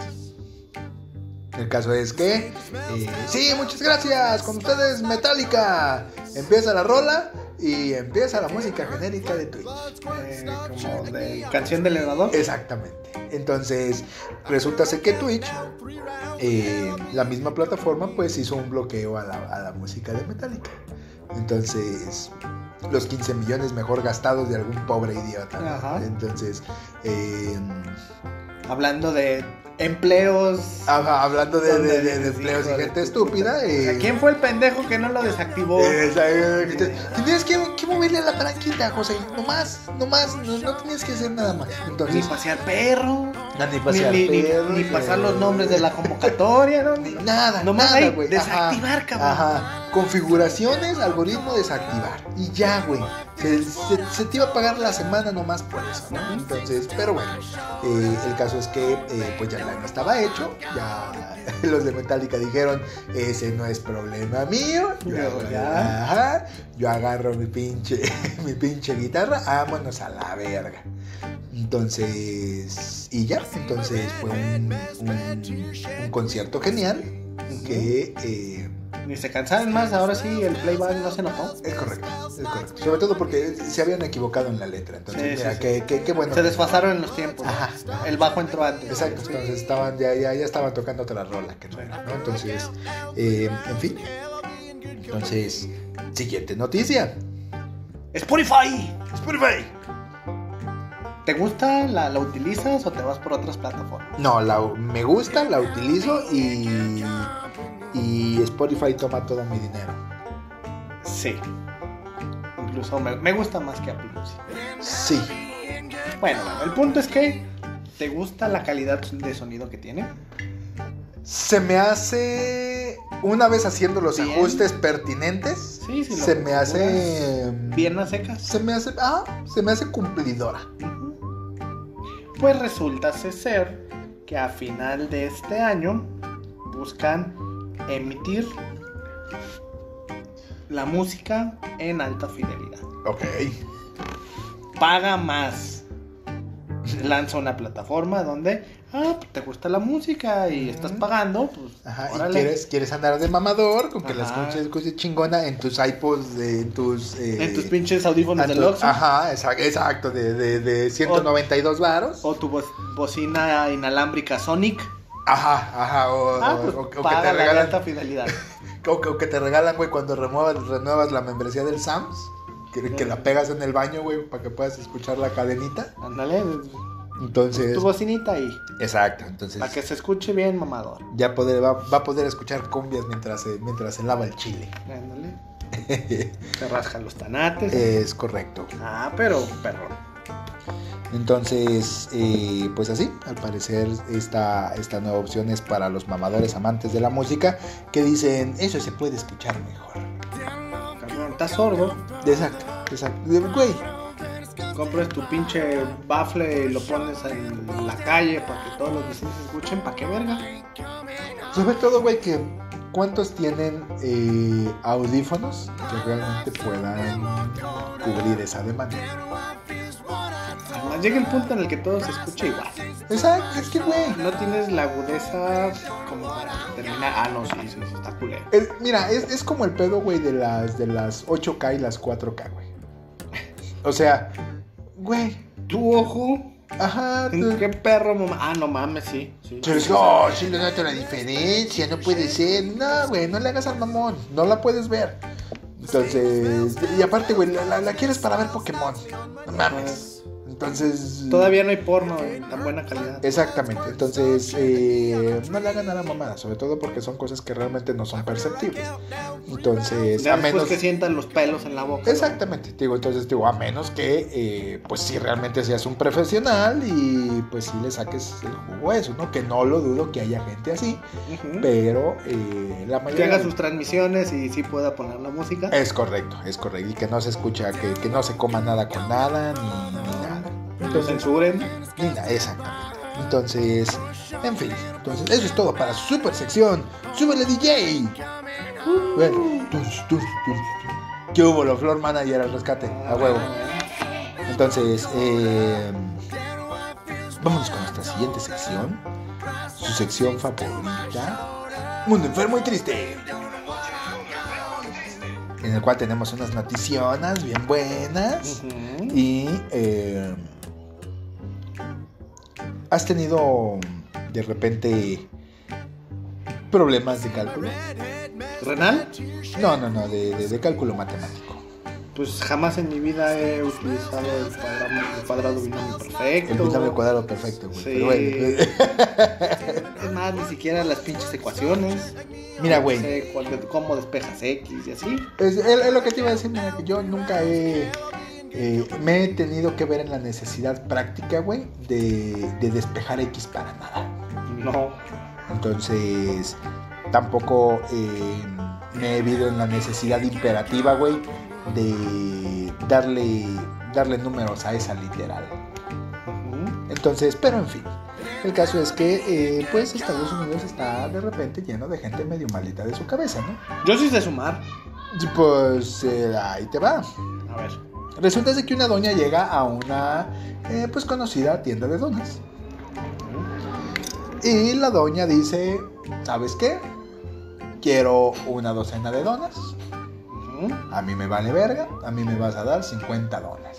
El caso es que, eh, sí, muchas gracias, con ustedes Metallica. Empieza la rola y empieza la música genérica de Twitch. Eh, como de canción del elevador. Exactamente. Entonces, resulta ser que Twitch, eh, la misma plataforma, pues hizo un bloqueo a la, a la música de Metallica. Entonces, los 15 millones mejor gastados de algún pobre idiota. ¿no? Ajá. Entonces, eh, Hablando de empleos. ajá, hablando de, de- de- de Sí, empleos y gente estúpida. sea, eh, ¿Quién fue el pendejo que no lo desactivó? eh, eh, Tienes que, que moverle la palanquita, José. No más, no más, no, no tienes que hacer nada más. Ni pasear perro. ni Ni, pasear ni- ni- pasar eh, los nombres de la convocatoria, ¿no? Ni Nada, Nomás nada, ahí, desactivar, Ajá, cabrón. Ajá. Configuraciones, algoritmo desactivar. Y ya, güey. se, se- se te iba a pagar la semana nomás por eso, ¿no? Entonces, pero bueno, eh, el caso es que eh, pues ya el daño estaba hecho, ya los de Metallica dijeron, ese no es problema mío, yo, agarro- ya. ajá, yo agarro mi pinche, mi pinche guitarra, vámonos a la verga. Entonces, y ya, entonces fue un, un- un concierto genial que... eh, Ni se cansaron más, ahora sí el playback no se enojó. es correcto, es correcto. Sobre todo porque se habían equivocado en la letra. Entonces, Sí, mira, sí, sí. qué, qué- qué bueno. Se desfasaron en los tiempos. Ajá. El bajo entró antes. Exacto, entonces estaban, ya, ya, ya estaban tocando otra rola que no era, ¿no? Entonces, eh, en fin. Entonces, siguiente noticia. Spotify. Spotify. ¿Te gusta? ¿La, ¿La utilizas o te vas por otras plataformas? No, la, me gusta, la utilizo y, y Spotify toma todo mi dinero. Sí. Incluso me, me gusta más que Apple Music. Sí, Bueno, el punto es que ¿te gusta la calidad de sonido que tiene? se me hace, una vez haciendo los Bien. ajustes pertinentes, Sí, sí. lo se me hace... Bien a secas. Se me hace, ah, se me hace cumplidora. Pues resulta ser que a final de este año buscan emitir la música en alta fidelidad. Ok. Paga más. Lanza una plataforma donde, ah, pues, te gusta la música y estás pagando, pues, Ajá, y quieres, quieres andar de mamador con que la Ajá. escuches, escuches chingona en tus iPods, de, en tus... eh, en tus pinches audífonos tu- Luxo Ajá, exac- exacto, de, de, de 192 varos. o tu bo- bocina inalámbrica Sonic. Ajá, ajá, o, Ah, pues o- o que te regalan, alta fidelidad. o, que- o que te regalan, güey, cuando renuevas, renuevas la membresía del Sams, que, que la pegas en el baño, güey, para que puedas escuchar la cadenita. Ándale, Entonces, tu bocinita ahí, exacto, entonces para que se escuche bien mamador. ya poder, va, va a poder escuchar cumbias mientras se, mientras se lava el chile. Ándale. Se rascan los tanates. es correcto. Ah, pero, perro. Entonces, eh, pues así, al parecer esta, esta nueva opción es para los mamadores amantes de la música que dicen, eso se puede escuchar mejor. Cabrón, estás sordo. Exacto, exacto. Güey, Compras tu pinche bafle y lo pones en la calle para que todos los vecinos escuchen. ¿Para qué verga? sobre todo, güey, que cuántos tienen eh, audífonos que realmente puedan cubrir esa demanda. Llega el punto en el que todo se escucha igual. Exacto, es que, güey. No tienes la agudeza como para terminar. Ah, no, sí, sí, sí, está culero. es- mira, es, es como el pedo, güey, de las, de las 8K y las 4K, güey. O sea, güey, Tu ojo. ajá, ¿En tú- qué perro, mamá? Ah, no mames, sí. sí. Pero no, sí le noto la diferencia, no puede ser. No, güey, no le hagas al mamón, no la puedes ver. Entonces, y aparte, güey, la, la- la quieres para ver Pokémon. No mames. Entonces. Todavía no hay porno en tan buena calidad. Exactamente, entonces eh, no le hagan a la mamada, sobre todo porque son cosas que realmente no son perceptibles. Entonces, Ya a menos. que sientan los pelos en la boca. Exactamente, digo, entonces digo, a menos que eh, pues si realmente seas un profesional y pues si le saques el jugo a eso, ¿no? Que no lo dudo que haya gente así, pero eh, la Que mayoría... haga sus transmisiones y sí pueda poner la música. Es correcto, es correcto, y que no se escucha, que, que no se coma nada con nada, ni, ni nada. Entonces, censuren. exactamente. Entonces, en fin, entonces eso es todo para su super sección. ¡Súbele DJ! Bueno, tus, tus, tus. ¿Qué hubo? Lo Flor Manager al rescate, a huevo. Entonces, eh, vámonos con nuestra siguiente sección. Su sección favorita. Mundo enfermo y triste. En el cual tenemos unas noticiones bien buenas. Y eh, has tenido de repente problemas de cálculo. ¿Renal? No, no, no, de, de- de cálculo matemático. Pues jamás en mi vida he utilizado el cuadrado, el cuadrado binomio perfecto. El binomio cuadrado perfecto, güey. Sí. Pero bueno. Es más, ni siquiera las pinches ecuaciones. Mira, No güey. sé cuál- cómo despejas X y así. Es, es- es lo que te iba a decir, mira, que yo nunca he. Eh, me he tenido que ver en la necesidad práctica, güey, de, de despejar X para nada. No. Entonces, tampoco eh, me he visto en la necesidad imperativa, güey, de darle, darle números a esa literal. Entonces, pero en fin. El caso es que, eh, pues, Estados Unidos está de repente lleno de gente medio malita de su cabeza, ¿no? Yo sí sé sumar. Pues, eh, ahí te va. A ver. Resulta de que una doña llega a una, eh, pues, conocida tienda de donas. Y la doña dice, ¿sabes qué? Quiero una docena de donas. A mí me vale verga. A mí me vas a dar 50 donas.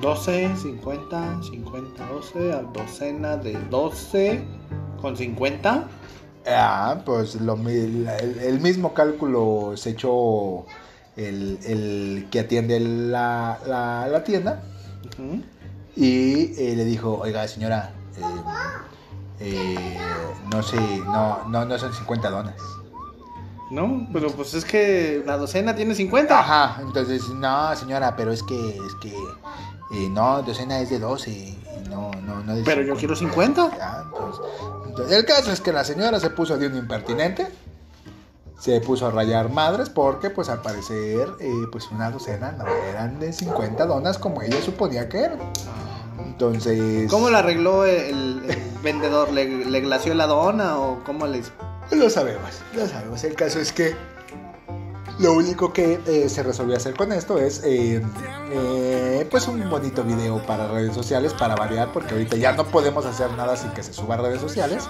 12, 50, 50, 12, a docena de 12 con 50. Ah, pues lo, el, el mismo cálculo se echó el, el que atiende la, la- la tienda y eh, le dijo, oiga señora, eh, eh, no sé, no, no, no son 50 donas. No, pero pues es que la docena tiene 50. Ajá, entonces, no señora, pero es que, es que, eh, no, docena es de 12, y no, no, no de Pero yo 50. quiero 50. Ya, pues, entonces, el caso es que la señora se puso de un impertinente. Se puso a rayar madres porque, pues, al parecer, eh, pues, una docena no eran de 50 donas como ella suponía que eran. Entonces... ¿Cómo la arregló el, el vendedor? ¿Le, ¿Le glació la dona o cómo le hizo? Lo sabemos, lo sabemos. El caso es que lo único que eh, se resolvió hacer con esto es, eh, eh, pues, un bonito video para redes sociales, para variar, porque ahorita ya no podemos hacer nada sin que se suba a redes sociales.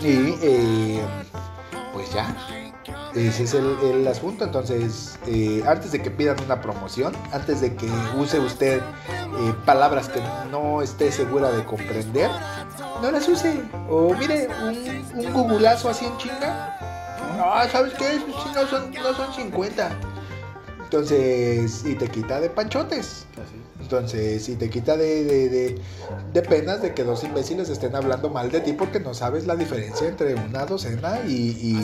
Y pues ya, ese es el, el asunto. Entonces, eh, antes de que pidan una promoción, antes de que use usted eh, palabras que no esté segura de comprender, no las use. O mire, un, un googleazo así en chinga. Ah, ¿sabes qué? Sí no son, no son 50. Entonces, y te quita de panchotes. Así. Entonces, y te quita de, de, de- de penas de que dos imbéciles estén hablando mal de ti porque no sabes la diferencia entre una docena y, y,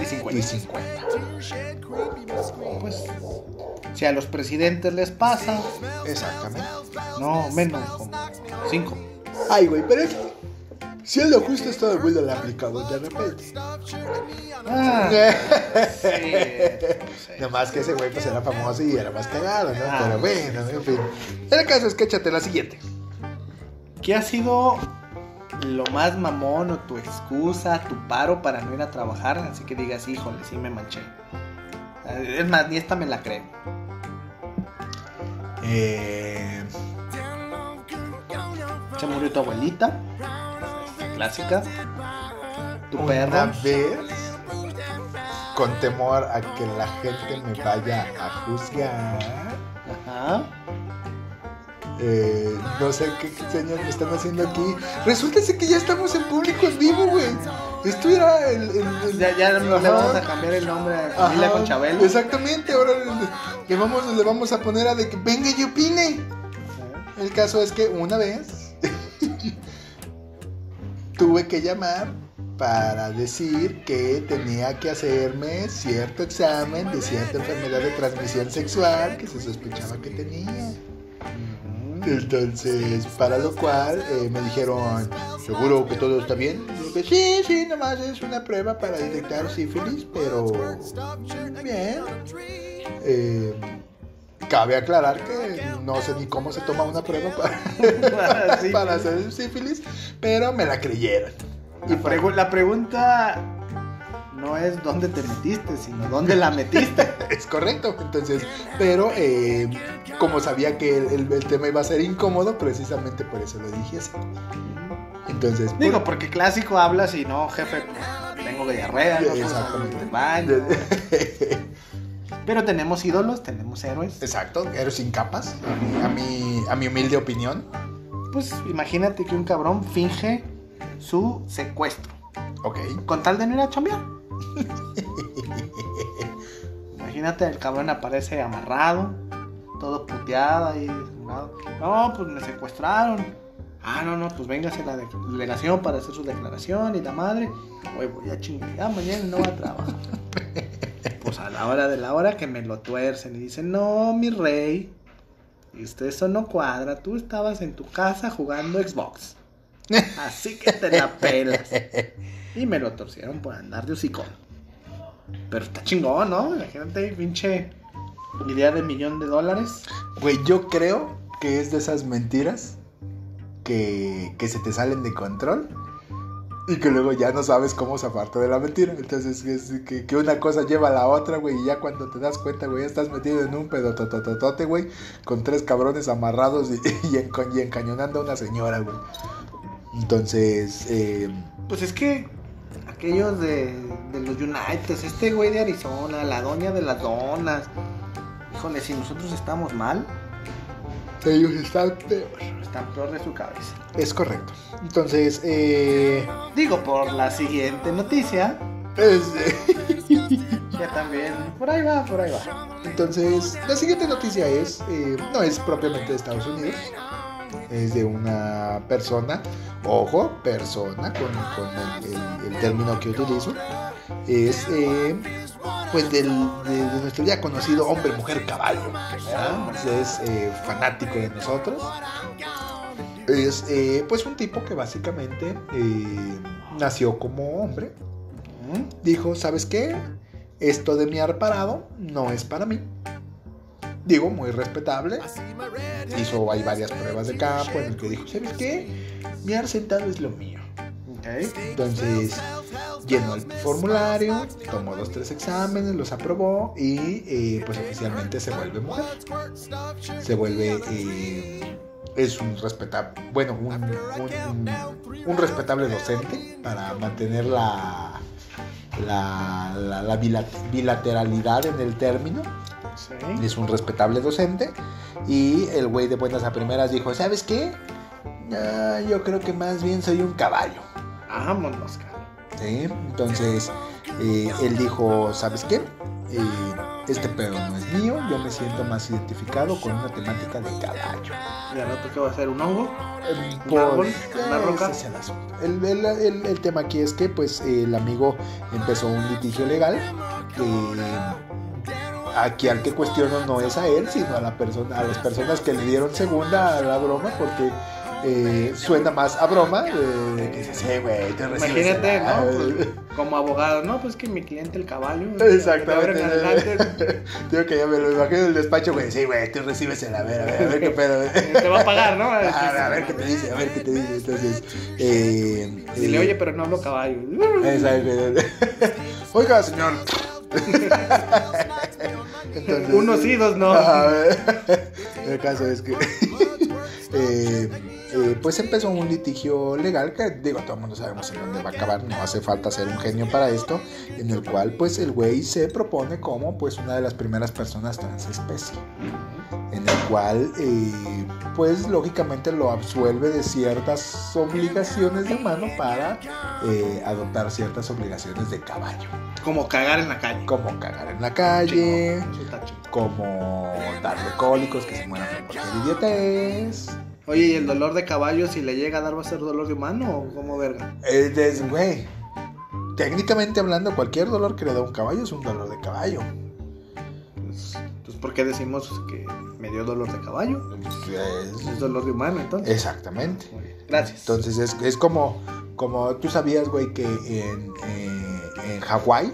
Y 50. y 50. Pues, si a los presidentes les pasa, Exactamente. no, menos, como 5. Ay, güey, pero es si es lo justo, el mundo lo ha aplicado de repente. Ah, sí, sí. Nomás que ese güey pues era famoso y era más cagado, ¿no? Ah. Pero bueno, en fin. El caso es que échate la siguiente. ¿Qué ha sido lo más mamón o tu excusa, tu paro para no ir a trabajar? Así que digas, híjole, sí me manché. Es más, ni esta me la creo. Eh, Se murió tu abuelita. Clásica. Tu una perro. vez, con temor a que la gente me vaya a juzgar, Ajá. eh, no sé qué señas me están haciendo aquí. Resulta que ya estamos en público en vivo, güey. Esto era el... el- el- Ya, ya le vamos a cambiar el nombre a familia Ajá, con Chabelo. Exactamente, ahora le, le vamos, le vamos a poner a de que venga y opine. El caso es que una vez tuve que llamar para decir que tenía que hacerme cierto examen de cierta enfermedad de transmisión sexual que se sospechaba que tenía. Entonces, para lo cual eh, me dijeron, ¿seguro que todo está bien? Y dije, sí, sí, nomás es una prueba para detectar sífilis, pero bien. Eh, cabe aclarar que no sé ni cómo se toma una prueba para, Sí. para hacer sífilis, pero me la creyeron. Y pregu- la pregunta no es dónde te metiste, sino dónde la metiste. Es correcto, entonces, pero eh, como sabía que el, el- el tema iba a ser incómodo, precisamente por eso lo dije así. Entonces, por- Digo, porque clásico hablas y no, jefe, pues, tengo diarrea, no Exactamente. baño. Pero tenemos ídolos, tenemos héroes. Exacto, héroes sin capas, a mi, a mi, humilde opinión. Pues imagínate que un cabrón finge su secuestro Ok. con tal de no ir a chambear. Imagínate, el cabrón aparece amarrado, todo puteado ahí. No, pues me secuestraron. Ah, no, no, pues véngase a la de- delegación para hacer su declaración y la madre. Hoy voy a chingar, ya mañana no va a trabajar. Pues a la hora de la hora que me lo tuercen y dicen, no, mi rey, esto, eso no cuadra, tú estabas en tu casa jugando Xbox. Así que te la pelas. Y me lo torcieron por andar de hocicón. Pero está chingón, ¿no? Imagínate, pinche idea de millón de dólares. Güey, yo creo que es de esas mentiras que, que se te salen de control y que luego ya no sabes cómo zafarte de la mentira. Entonces, es que, que una cosa lleva a la otra, güey, y ya cuando te das cuenta, güey, ya estás metido en un pedotototote, güey, con tres cabrones amarrados y, y encañonando a una señora, güey. Entonces, eh, Pues es que aquellos de, de los United, este güey de Arizona, la doña de las donas. Híjole, si nosotros estamos mal, ellos están peor. están peor de su cabeza. Es correcto. Entonces, eh, Digo, por la siguiente noticia, es- ya también, por ahí va, por ahí va. Entonces, la siguiente noticia es, eh, no es propiamente de Estados Unidos, es de una persona, ojo, persona, con, el, término que utilizo, es eh, pues del, de, nuestro ya conocido hombre, mujer, caballo, es eh, fanático de nosotros. Es eh, pues un tipo que básicamente nació como hombre, dijo, ¿sabes qué? Esto de miar parado no es para mí. Digo, muy respetable. Hizo hay varias pruebas de campo en el que dijo, ¿sabes qué? Miar sentado es lo mío. Entonces llenó el formulario, tomó dos, tres exámenes, los aprobó y eh, pues oficialmente se vuelve mujer. Se vuelve... eh, es un respetable, bueno, un, un- un respetable docente para mantener la, la, la- la bila- bilateralidad en el término. Sí. Es un respetable docente. Y el güey de buenas a primeras dijo, ¿sabes qué? Ah, yo creo que más bien soy un caballo. Vámonos, cabrón. ¿sí? Entonces, eh, él dijo, ¿sabes qué? Eh, este pedo no es mío, yo me siento más identificado con una temática de caballo. Ya no te va a hacer un hongo. ¿Un árbol? pues, ¿Una roca? es el- el tema aquí es que pues el amigo empezó un litigio legal. eh, aquí al que cuestiono no es a él, sino a la persona, a las personas que le dieron segunda a la broma, porque eh, suena más a broma eh, que sí, güey, te recibes Imagínate, ¿no? Pues, como abogado, no, pues que mi cliente el caballo. Exactamente. Digo que ya me lo imagino en el despacho, güey. Sí, güey, tú recibes el a ver, a ver, a ver qué pedo. güey. te va a pagar, ¿no? A ver, a ver qué te dice, a ver qué te dice. Entonces, eh, Dile, eh, oye, pero no hablo caballo. exacto. Oiga, señor. Entonces, Uno sí, dos no. Ajá, el caso es que eh, eh, pues empezó un litigio legal que digo todo el mundo sabemos en dónde va a acabar no hace falta ser un genio para esto en el cual pues el güey se propone como pues una de las primeras personas transespecie en el cual eh, pues lógicamente lo absuelve de ciertas obligaciones de humano para eh, adoptar ciertas obligaciones de caballo Como cagar en la calle. como cagar en la calle como darle cólicos que se mueran por cualquier idiotez. Oye, ¿y el dolor de caballo si le llega a dar va a ser dolor de humano o cómo verga? Es de- güey. Técnicamente hablando, cualquier dolor que le da un caballo es un dolor de caballo. Pues, pues, ¿por qué decimos que me dio dolor de caballo? Es- Es dolor de humano, entonces. exactamente. Muy bien, Gracias. Entonces es, es como, como tú sabías, güey, que en, eh, en Hawái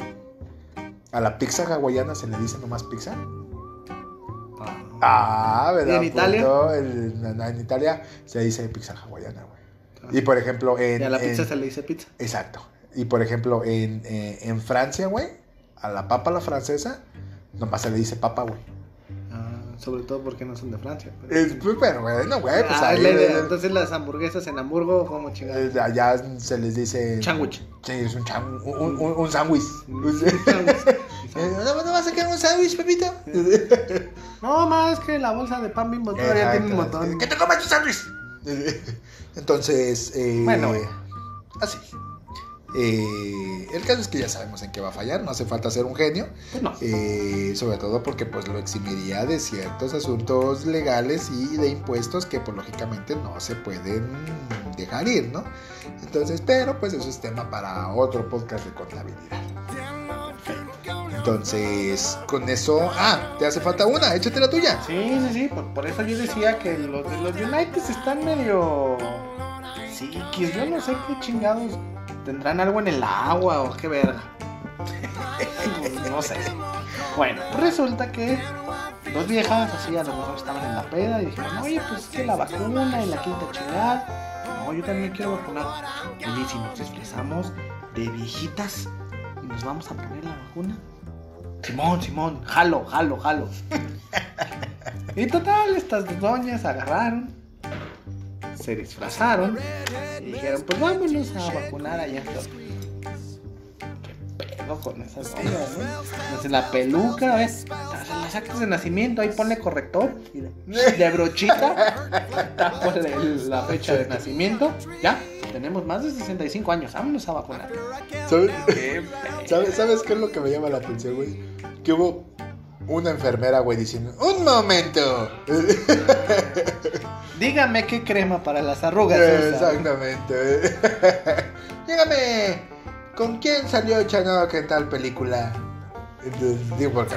a la pizza hawaiana se le dice nomás pizza. Ah, Ah, ¿verdad? ¿Y en Italia? puto? En, Italia se dice pizza hawaiana, güey. Y por ejemplo, en. y a la pizza en- se le dice pizza. Exacto. Y por ejemplo, en, eh, en Francia, güey, a la papa la francesa, nomás se le dice papa, güey. Ah, sobre todo porque no son de Francia. pero- Es, pues, pero, güey, no, güey, pues Ah, ahí. eh, Entonces las hamburguesas en Hamburgo, como chingados. eh, allá se les dice. Sándwich. Sí, es un chan- un, un, un sándwich. Eh, ¿No, ¿No vas a quedar un sándwich, Pepito? No, más que la bolsa de pan bimbo todavía tiene un montón. ¡Que te comas tu sándwich! Entonces, eh, Bueno, bueno. así. Eh, el caso es que ya sabemos en qué va a fallar, no hace falta ser un genio. Pues no. Eh, sobre todo porque pues lo eximiría de ciertos asuntos legales y de impuestos que pues lógicamente no se pueden dejar ir, ¿no? Entonces, pero pues eso es tema para otro podcast de contabilidad. Entonces, con eso, ah, te hace falta una, échate la tuya. Sí, sí, sí. Por, por eso yo decía que los de los United están medio. Sí, yo no sé qué chingados. ¿Tendrán algo en el agua o qué verga? no sé. Bueno, resulta que dos viejas así a lo mejor estaban en la peda y dijeron, oye, pues es que la vacuna y la quinta chingada. No, yo también quiero vacunar. Y si nos disfrazamos de viejitas nos vamos a poner la vacuna. Simón, Simón, jalo, jalo, jalo. y total, estas dos doñas agarraron, se disfrazaron y dijeron, pues vámonos a vacunar allá. ¿Qué pedo con esas doñas, no? Pues la peluca, ¿ves? Las actas de nacimiento, ahí ponle corrector de, brochita, tápale la fecha de nacimiento, ya. Tenemos más de 65 años, vámonos a vacunar. ¿Sabes? Qué. ¿Sabes, ¿Sabes qué es lo que me llama la atención, güey? Que hubo una enfermera, güey, diciendo, ¡Un momento! Dígame qué crema para las arrugas. Eh, usa. Exactamente. Dígame, ¿con quién salió Chanoc en tal película? Entonces, digo, porque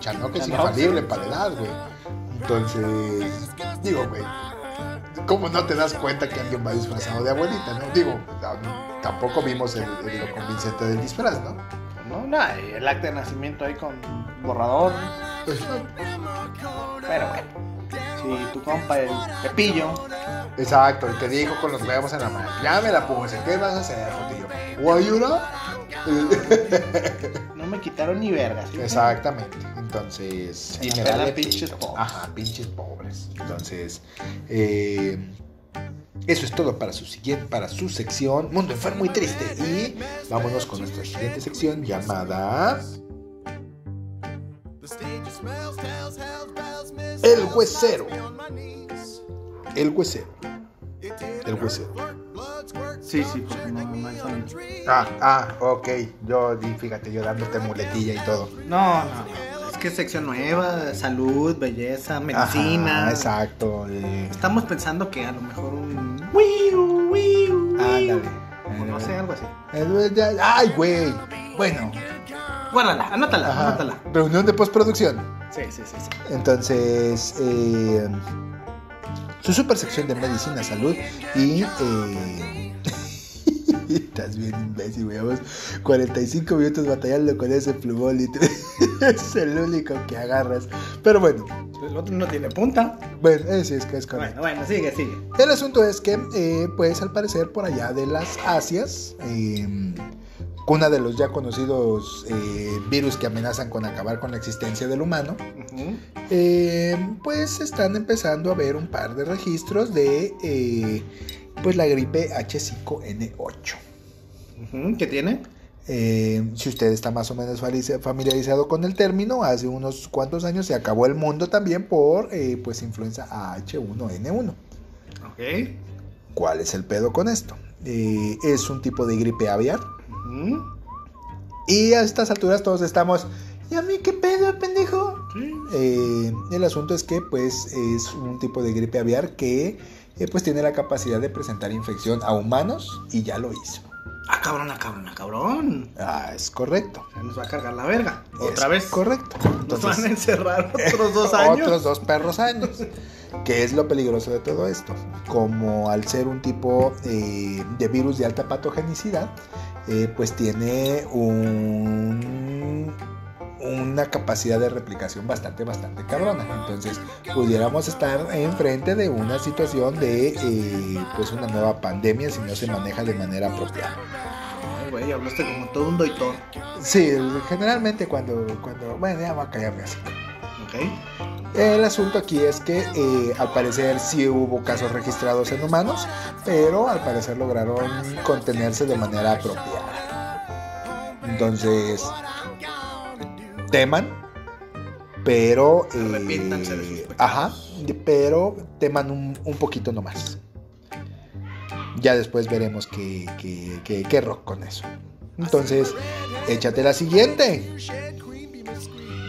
Chanoc es infalible para la edad, güey. Entonces, digo, güey, ¿cómo no te das cuenta que alguien va disfrazado de abuelita, no? Digo, no, tampoco vimos el, el- lo convincente del disfraz, ¿no? No, no, el acta de nacimiento ahí con borrador. Pero bueno. Si tu compa, el Pepillo, Exacto, el que dijo con los huevos en la mano. Ya me la puse, ¿qué vas a hacer, Jotillo? No me quitaron ni verga. ¿sí? Exactamente. Entonces, la me vale pinches pito. pobres. Ajá, pinches pobres. Entonces, eh, eso es todo para su siguiente, para su sección Mundo Enfermo y Triste. Y vámonos con nuestra siguiente sección llamada El Huesero. El Huesero. El Huesero. Sí, sí, porque no, no hay sonido. Ah, ah, ok. Yo, fíjate, yo dándote muletilla y todo. No, no, no. Es que es sección nueva, salud, belleza, medicina. Ajá, exacto. eh, Estamos pensando que a lo mejor un. Ándale. O no sé, algo así. Eh, Ay, güey. Bueno, Guárdala, anótala, ajá, anótala. reunión de postproducción. Sí, sí, sí, sí. Entonces, eh, su super sección de medicina, salud y. eh, Estás bien imbécil, güey. Vamos 45 minutos batallando con ese plumón y tú- es el único que agarras. Pero bueno, El otro no tiene punta. bueno, ese es que es correcto. Bueno, bueno, sigue, sigue. El asunto es que, eh, pues al parecer por allá de las Asias, eh, una de los ya conocidos eh, virus que amenazan con acabar con la existencia del humano, eh, pues están empezando a ver un par de registros de eh, pues la gripe H5N8. Ujú, ¿Qué tiene? Eh, si usted está más o menos familiarizado con el término, hace unos cuantos años se acabó el mundo también por eh, pues influenza H1N1. Ok. ¿Cuál es el pedo con esto? Eh, es un tipo de gripe aviar. Y a estas alturas todos estamos. ¿Y a mí qué pedo, pendejo? Sí. El asunto es que pues es un tipo de gripe aviar que eh, pues tiene la capacidad de presentar infección a humanos y ya lo hizo. Ah, cabrón, ah, cabrón, ah, cabrón. Ah, es correcto. Ya nos va a cargar la verga. Es Otra vez. Correcto. Nos van a Entonces, encerrar otros dos años. Otros dos perros años. ¿Qué es lo peligroso de todo esto? Como al ser un tipo eh, de virus de alta patogenicidad, eh, pues tiene un- una capacidad de replicación bastante, bastante cabrona. Entonces, pudiéramos estar enfrente de una situación de eh, pues una nueva pandemia si no se maneja de manera apropiada. Ay, güey, hablaste como todo un doitor. Sí, generalmente cuando, cuando bueno, ya voy a callarme así. Ok. El asunto aquí es que eh, al parecer sí hubo casos registrados en humanos, pero al parecer lograron contenerse de manera apropiada. Entonces, teman, pero... eh, Arrepiéntanse de sus pecados. ajá, pero teman un, un poquito nomás. Ya después veremos qué, qué, qué- qué rock con eso. Entonces, échate la siguiente.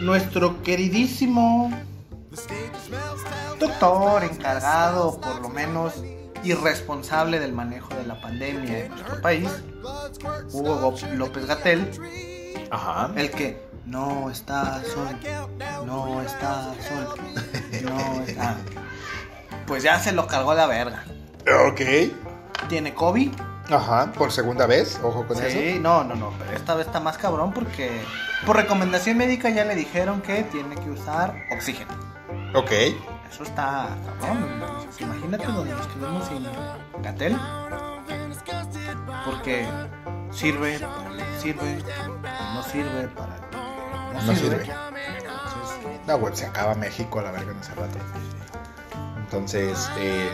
Nuestro queridísimo doctor encargado, por lo menos irresponsable del manejo de la pandemia en nuestro país, Hugo López Gatel, Ajá. el que no está sol, no está sol, no está. Pues ya se lo cargó la verga. Ok. Tiene COVID, Ajá, por segunda vez, ojo con eso. Sí, no, no, no, pero esta vez está más cabrón porque por recomendación médica ya le dijeron que tiene que usar oxígeno. Ok. Eso está cabrón. Entonces, imagínate donde nos quedamos sin Gatel. Porque sirve para sirve, no sirve para no, sirve. Entonces, No, güey, se acaba México a la verga en ese rato. Entonces, eh,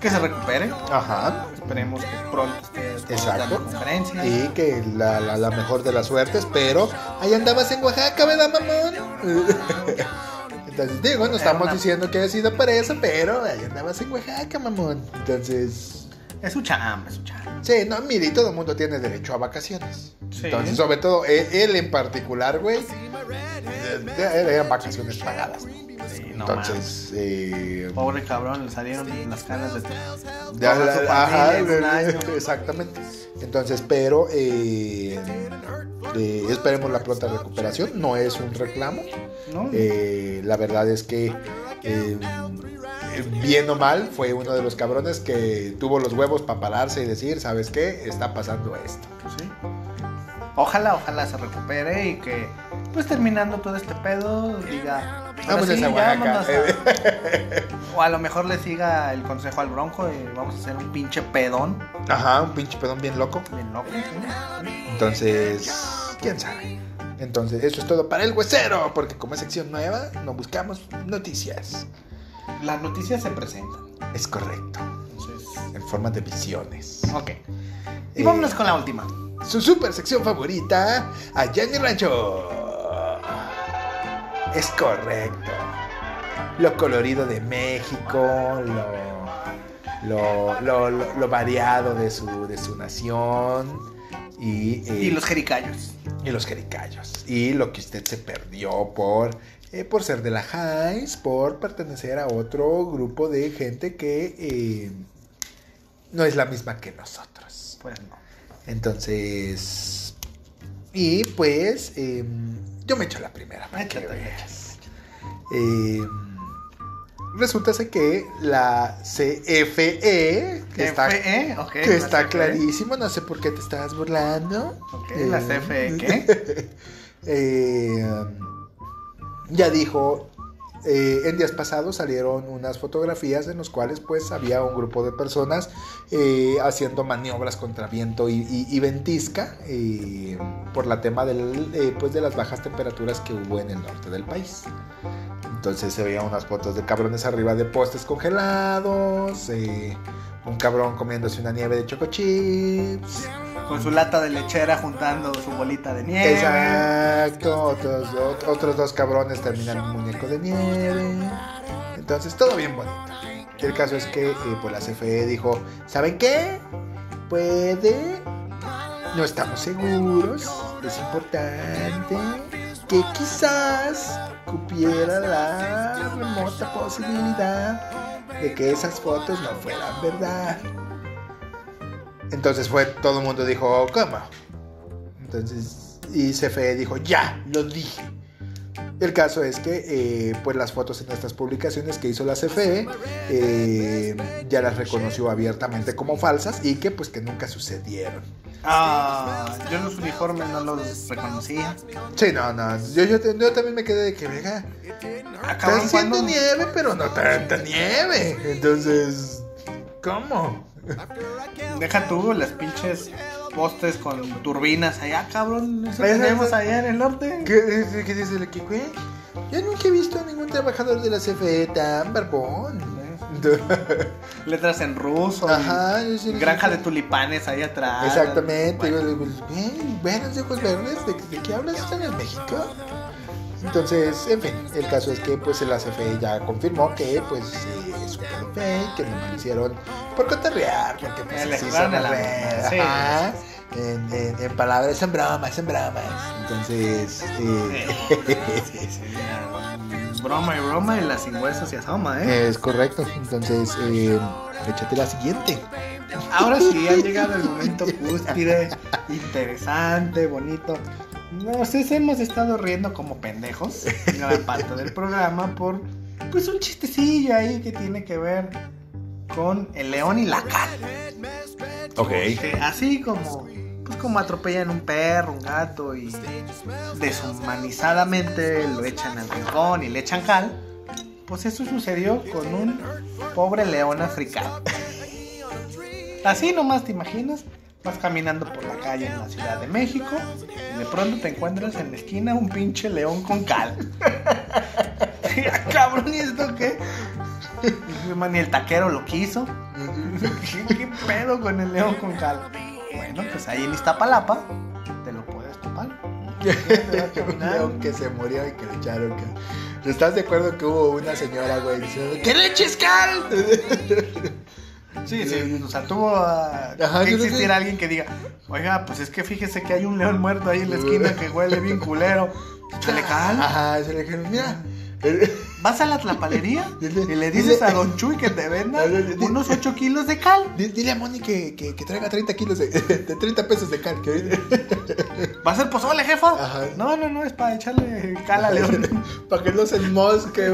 que se recupere. ajá. Esperemos que pronto esté Exacto. dando conferencias. Y que la, la, la mejor de las suertes, pero ahí andabas en Oaxaca, ¿verdad, mamón? Entonces, digo, no estamos una- diciendo que haya sido para eso, pero ahí andabas en Oaxaca, mamón. Entonces, Es su chamba, es su chamba. Sí, no, mire, y todo el mundo tiene derecho a vacaciones. Sí. Entonces, sobre todo, él, él en particular, güey, eh, eran vacaciones pagadas. ¿no? Sí, no Entonces, eh, Pobre cabrón, le salieron las canas de Ya, toda su la- ajá, familia en un año. exactamente. Entonces, pero eh, eh, esperemos la pronta recuperación. No es un reclamo. ¿no? Eh, la verdad es que, eh, bien o mal, fue uno de los cabrones que tuvo los huevos para pararse y decir, ¿sabes qué? Está pasando esto. Sí. Ojalá, ojalá se recupere y que, pues terminando todo este pedo, diga. Ahora Vamos a sí, Oaxaca. a- O a lo mejor le siga el consejo al bronco y vamos a hacer un pinche pedón. Ajá, un pinche pedón bien loco. Bien loco, ¿sí? Entonces, quién sabe. Entonces, eso es todo para el huesero, porque como es sección nueva, no buscamos noticias. Las noticias se presentan. Es correcto. Entonces, en forma de visiones. ok. Y Eh, vámonos con la última. Su super sección favorita, allá en rancho. Es correcto. Lo colorido de México, lo, lo, lo- lo- lo variado de su, de su nación y, eh, Y los jericayos. y los jericayos. Y lo que usted se perdió por, eh, por ser de la Highs, por pertenecer a otro grupo de gente que eh, no es la misma que nosotros. Pues no. Entonces, y pues eh, yo me echo la primera. para que veas. Eh, resulta que la CFE, que está, ok. que está CFE. clarísimo, no sé por qué te estabas burlando. Ok, la CFE, ¿qué? Eh, ya dijo, eh, en días pasados salieron unas fotografías en las cuales pues había un grupo de personas eh, haciendo maniobras contra viento y, y- ventisca eh, por la tema pues de las bajas temperaturas que hubo en el norte del país. Entonces se veían unas fotos de cabrones arriba de postes congelados, un cabrón comiéndose una nieve de choco chips. Con su lata de lechera juntando su bolita de nieve. Exacto, otros, ot- otros dos cabrones terminan un muñeco de nieve. Entonces, todo bien bonito. El caso es que eh, pues la CFE dijo, ¿saben qué? Puede, no estamos seguros, es importante que quizás cupiera la remota posibilidad de que esas fotos no fueran verdad. Entonces fue, todo el mundo dijo, ¿cómo? Entonces, y CFE dijo, ya, lo dije. El caso es que, eh, pues las fotos en estas publicaciones que hizo la CFE, eh, ya las reconoció abiertamente como falsas y que pues que nunca sucedieron. Ah, yo los uniformes no los reconocía. Sí, no, no, yo, yo, yo también me quedé de que, venga, Ah, está haciendo nieve, pero no tanta nieve. Entonces, ¿cómo? Deja tú las pinches postes con turbinas allá, cabrón. Eso tenemos allá en el norte. ¿Qué, qué dice el eh? Yo nunca he visto a ningún trabajador de la CFE tan barbón. Letras en ruso. Ajá, yo sí- Granja de tulipanes ahí atrás. Exactamente. Bueno, Digo, digo, "Ven, buenos ojos verdes, ¿de, de qué hablas? ¿Están en México? Entonces, en fin, el caso es que pues el ACFE ya confirmó que pues sí, es un pedo fake, que no lo hicieron por cotorrear, porque pues son a la sí. ajá. En, en- en palabras, son bromas, son bromas. Entonces, eh, Broma y broma y la sin huesos y asoma, ¿eh? es correcto. Entonces, eh, échate la siguiente. Ahora sí ha llegado el momento cúspide, interesante, bonito. Nos hemos estado riendo como pendejos en gran parte del programa por pues un chistecillo ahí que tiene que ver con el león y la cal. Ok. Así como, pues como atropellan un perro, un gato y deshumanizadamente lo echan al rincón y le echan cal, pues eso sucedió con un pobre león africano. Así nomás te imaginas, vas caminando por la calle en la Ciudad de México y de pronto te encuentras en la esquina un pinche león con cal. Cabrón, ¿y esto qué? Ni el taquero lo quiso. ¿Qué, pedo con el león con cal? Bueno, pues ahí en Iztapalapa te lo puedes topar. un león que se murió y que le echaron que... ¿Estás de acuerdo que hubo una señora, güey, diciendo que le eches cal? Sí, sí, o sea, tuvo a Ajá, que existiera alguien que diga, oiga, pues es que fíjese que hay un león muerto ahí en la esquina que huele bien culero. Échale cal. Ajá, se le mira. Vas a la tlapalería y le dices a Don Chuy que te venda unos 8 kilos de cal. Di- Dile a Moni que, que, que traiga 30 kilos de, de 30 pesos de cal. Que ahorita- ¿Va a ser pozole, jefa? Ajá. No, no, no, es para echarle cal a león. Para que no se enmosque.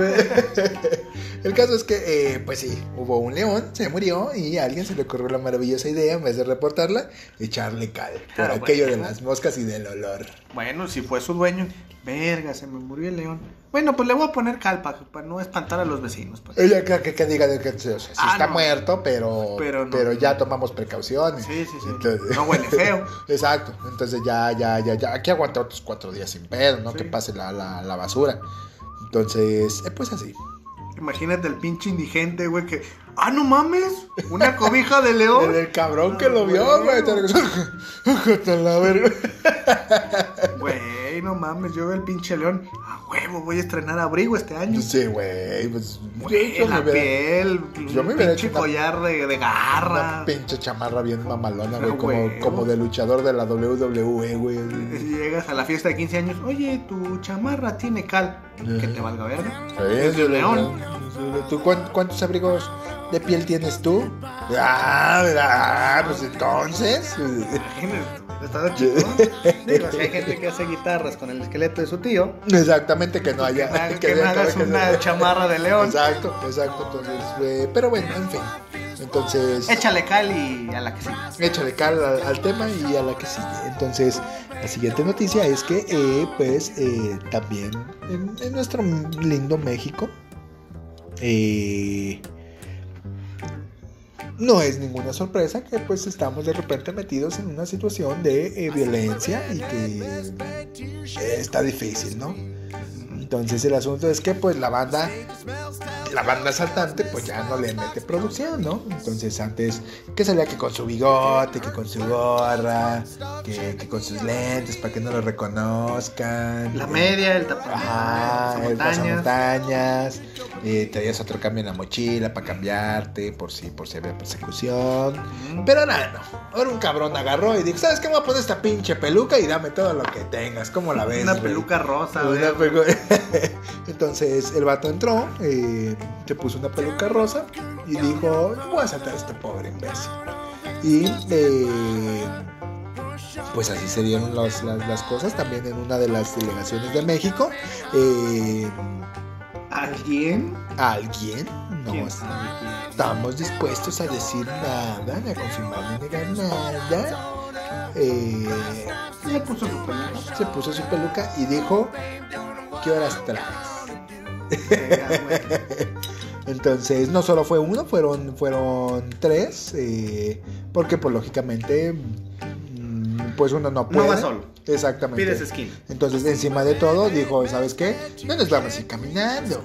El caso es que, eh, pues sí, hubo un león, se murió y a alguien se le ocurrió la maravillosa idea, en vez de reportarla, echarle cal. Por Ah, aquello bueno. de las moscas y del olor. Bueno, si fue su dueño, verga, se me murió el león. Bueno, pues le voy a poner cal para, no espantar a los vecinos. pues. Ella que, que, que diga de que o sea, sí Ah, está no. muerto, pero, Pero ya tomamos precauciones. Sí, sí, sí. Entonces- No huele feo. Exacto, entonces ya, ya, ya, ya, aquí aguanta otros cuatro días sin pedo, ¿no? Sí. Que pase la, la, la basura. Entonces, eh, pues así. Imagínate el pinche indigente, güey, que. ¡Ah, no mames! Una cobija de león. El, el cabrón que lo Ah, vio, güey. la verga. Güey, no mames, yo veo el pinche león. A huevo, voy a estrenar abrigo este año. Sí, güey, pues Güey, yo, la me piel, yo me pinche hecho una- collar de, de Una garra. pinche chamarra bien mamalona, güey, como, como de luchador de la WWE, güey. Llegas a la fiesta de 15 años, oye, tu chamarra tiene cal. Que te valga verga. Es de león. ¿Tú cuán- cuántos abrigos de piel tienes tú? Ah, ah, pues entonces. Imagínate, Estaba chico. Digo, si hay gente que hace guitarras con el esqueleto de su tío, Exactamente que no haya. que que haya- hagas una chamarra de león. Exacto, exacto. Entonces, eh, pero bueno, en fin. Entonces, Échale cal y a la que sigue. échale cal al, al tema y a la que sigue. Entonces, la siguiente noticia es que, eh, pues, eh, también en, en nuestro lindo México, eh, no es ninguna sorpresa que, pues, estamos de repente metidos en una situación de eh, violencia y que está difícil, ¿no? Entonces el asunto es que pues la banda, la banda saltante pues ya no le mete producción, ¿no? Entonces antes que salía que con su bigote, que con su gorra, que, que con sus lentes para que no lo reconozcan. La media, el tapón. Ajá, el montañas. eh, traías otro cambio en la mochila para cambiarte por si, por si había persecución. Pero nada, no. Ahora un cabrón agarró y dijo, ¿sabes qué? Me voy a poner esta pinche peluca y dame todo lo que tengas. ¿Cómo la ves? Una güey?" peluca rosa, Una güey. pelu- Entonces el vato entró, eh, se puso una peluca rosa y dijo, voy a saltar a este pobre imbécil. Y eh, pues así se dieron los- las, las cosas también en una de las delegaciones de México. eh, ¿Alguien? ¿Alguien? No estamos dispuestos a decir nada, ni a confirmar ni negar nada. Eh, Le puso su peluca. se puso su peluca y dijo, ¿qué horas traes? Venga. Entonces, no solo fue uno, fueron, fueron tres, eh, porque pues lógicamente, mm, pues uno no puede. No va solo. Exactamente. Pides esquina. Entonces, encima de todo, dijo, ¿sabes qué? No nos vamos a ir caminando.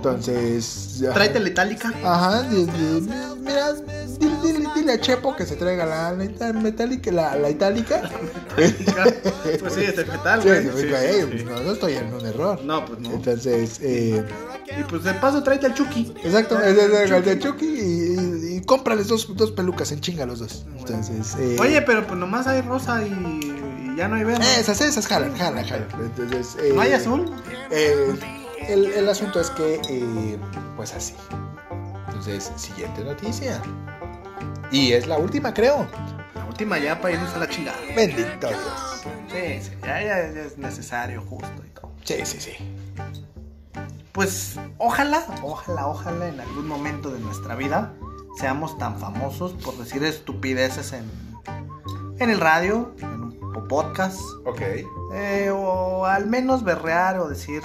Entonces... Tráete la itálica. Ajá, mira, dile, dile- dile a Chepo que se traiga la, la metálica, la, la itálica. Pues sí, es el metal, güey. sí, Sí, sí, sí. No, no estoy en un error. No, pues no. Entonces, eh, Y pues de paso tráete al Chucky. exacto, es el de Chucky y, y, y cómprales dos, dos pelucas en chinga los dos. Entonces, eh, Oye, pero pues nomás hay rosa y, y ya no hay verde. esas, esas, jalan, jalan, jalan. Entonces, eh, ¿No hay azul? eh, el, el asunto es que, eh, pues así. Entonces, siguiente noticia. Y es la última, creo. La última ya para irnos a la chingada. Bendito Dios. Sí, sí, ya, ya, ya es necesario, justo y todo. Sí, sí, sí. Pues ojalá, ojalá, ojalá en algún momento de nuestra vida seamos tan famosos por decir estupideces en, en el radio, en un podcast, Ok. eh, o al menos berrear o decir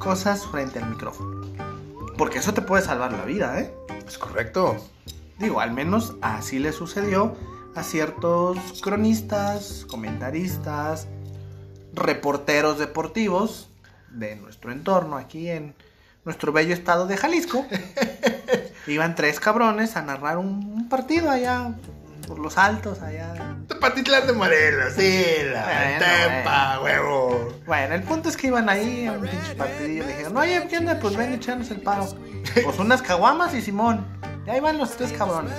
cosas frente al micrófono. Porque eso te puede salvar la vida, ¿eh? Es correcto. Digo, al menos así le sucedió a ciertos cronistas, comentaristas, reporteros deportivos de nuestro entorno aquí en nuestro bello estado de Jalisco. Iban tres cabrones a narrar un, un partido allá por los altos, allá. Tepatitlán de Morelos, sí, la Bueno, Tepa, huevo. Bueno, el punto es que iban ahí a un pinche partidillo. Le dijeron, oye, ¿qué onda? Pues ven, echarnos el paro. Pues unas caguamas y Simón. Y ahí van los tres cabrones.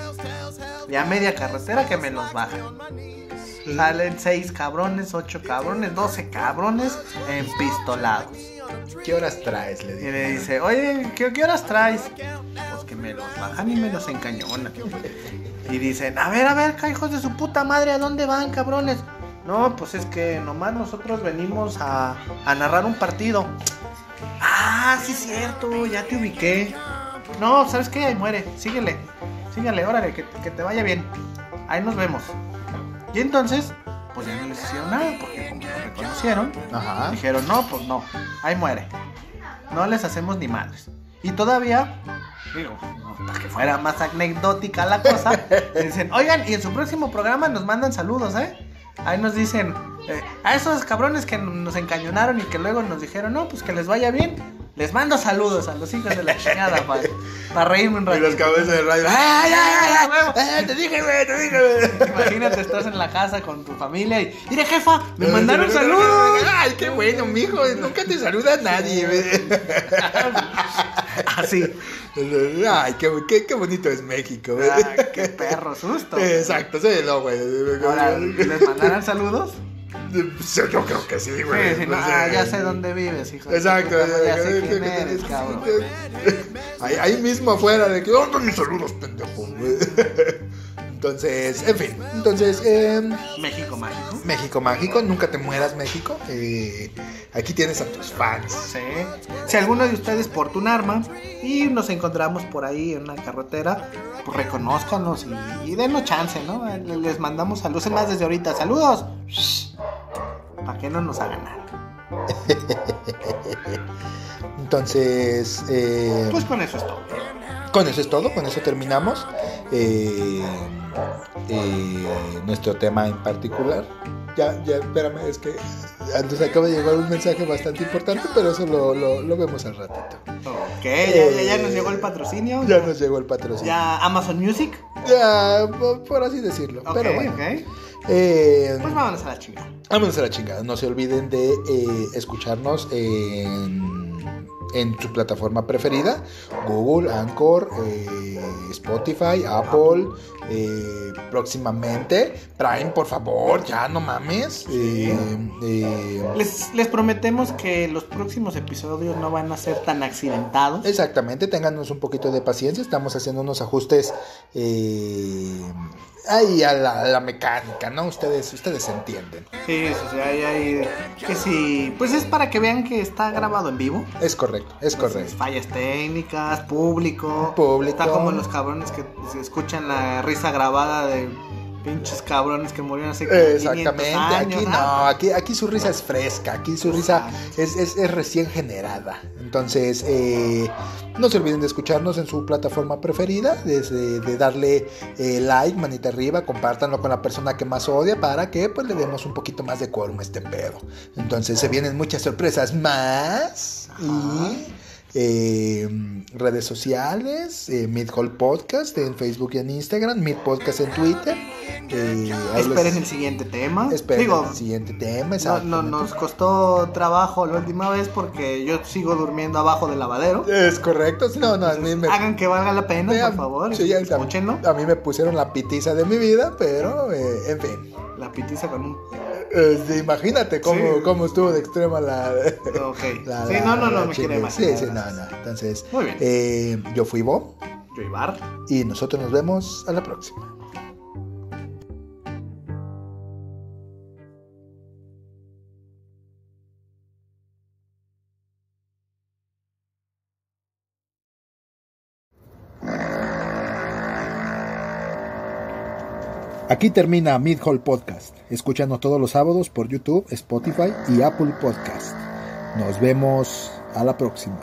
Ya media carretera que me los bajan. Salen seis cabrones, ocho cabrones, doce cabrones empistolados. ¿Qué horas traes? Le Y dije. le dice, oye, ¿qué, qué horas traes? Pues que me los bajan y me los encañonan. Y dicen, a ver, a ver, hijos de su puta madre, ¿a dónde van, cabrones? No, pues es que nomás nosotros venimos a, a narrar un partido. Ah, sí, cierto, ya te ubiqué. No, ¿sabes qué? Ahí muere, síguele, síguele, órale, que, que te vaya bien. Ahí nos vemos. Y entonces, pues ya no les hicieron nada, porque como lo reconocieron, Ajá. Dijeron, no, pues no, ahí muere. No les hacemos ni madres. Y todavía, digo, no, para que fuera más anecdótica la cosa, dicen, oigan, y en su próximo programa nos mandan saludos, ¿eh? Ahí nos dicen, eh, a esos cabrones que nos encañonaron y que luego nos dijeron, no, pues que les vaya bien, les mando saludos a los hijos de la chingada para reírme un Y los ratito. cabezas de radio. ¡Ay, ay, ay! ay! ¡Eh, te dije, güey, te dije, güey! Imagínate, estás en la casa con tu familia y, mire jefa, me mandaron saludos. ¡Ay, qué bueno, mijo! Nunca te saluda nadie, güey. Así. Ay, qué, qué, qué bonito es México, güey. Ah, qué perro susto. Exacto, sí, no, güey. Ahora, ¿les mandarán saludos? Yo creo que sí, güey. sí, no no, sé. ah, ya sé dónde vives, hijo. de Exacto. puta madre, Ya sé quién eres, cabrón. Ahí, ahí mismo afuera de que, ¿dónde mis saludos, pendejo? güey? Entonces, en fin. Entonces, eh, México mágico. México mágico, nunca te mueras, México. Eh, aquí tienes a tus fans. Sí. Si alguno de ustedes porta un arma y nos encontramos por ahí en una carretera, pues reconózcanos y, y denos chance, ¿no? Le- Les mandamos saludos. Más, desde ahorita, saludos. Para que no nos hagan nada. Entonces, eh, Pues con eso es todo. Con eso es todo, con eso terminamos. Eh, eh, nuestro tema en particular. Ya, ya, espérame, es que nos acaba de llegar un mensaje bastante importante, pero eso lo, lo- lo vemos al ratito. Ok, ya, ya, ya nos llegó el patrocinio. Ya nos llegó el patrocinio. Ya Amazon Music. Ya, por, por así decirlo. Ok, pero bueno. ok. Eh, Pues vámonos a la chingada. Vámonos a la chingada. No se olviden de eh, escucharnos en, en su plataforma preferida: Google, Anchor, eh, Spotify, Apple. eh, próximamente, Prime, por favor, ya no mames. Eh, eh, Les, les prometemos que los próximos episodios no van a ser tan accidentados. Exactamente, ténganos un poquito de paciencia, estamos haciendo unos ajustes eh, ahí a la, mecánica, ¿no? Ustedes, ustedes entienden. Sí, sí, sí, hay, hay- que sí. Pues es para que vean que está grabado en vivo. Es correcto, es correcto. Fallas técnicas, público. Público. Está como los cabrones que escuchan la risa grabada de pinches cabrones que murieron hace como 500 Exactamente, años. aquí no, aquí, aquí su risa es fresca, aquí su risa es, es- es recién generada. Entonces, eh, no se olviden de escucharnos en su plataforma preferida, desde de darle eh, like, manita arriba, compártanlo con la persona que más odia para que pues le demos un poquito más de quórum a este pedo. Entonces se vienen muchas sorpresas más y eh, redes sociales, eh, Mid Hall Podcast en Facebook y en Instagram, Mid Podcast en Twitter. eh, les- Esperen el siguiente tema. Esperen Digo, el siguiente tema, no, nos costó trabajo la última vez porque yo sigo durmiendo abajo del lavadero. Es correcto, no, no, a mí me... Hagan que valga la pena, por favor. sí, ya-. A mí me pusieron la pitiza de mi vida, pero, eh, en fin. La pitiza con un. Eh, sí, imagínate cómo, Sí. cómo estuvo de extrema la... Ok. la- sí, no, no, no me chingue. imaginar. Sí, sí, no, no. Entonces, Muy bien. eh, yo fui Bo Yo, Ibar. y nosotros nos vemos a la próxima. Aquí termina Mid Hall Podcast. Escúchanos todos los sábados por YouTube, Spotify y Apple Podcast. Nos vemos a la próxima.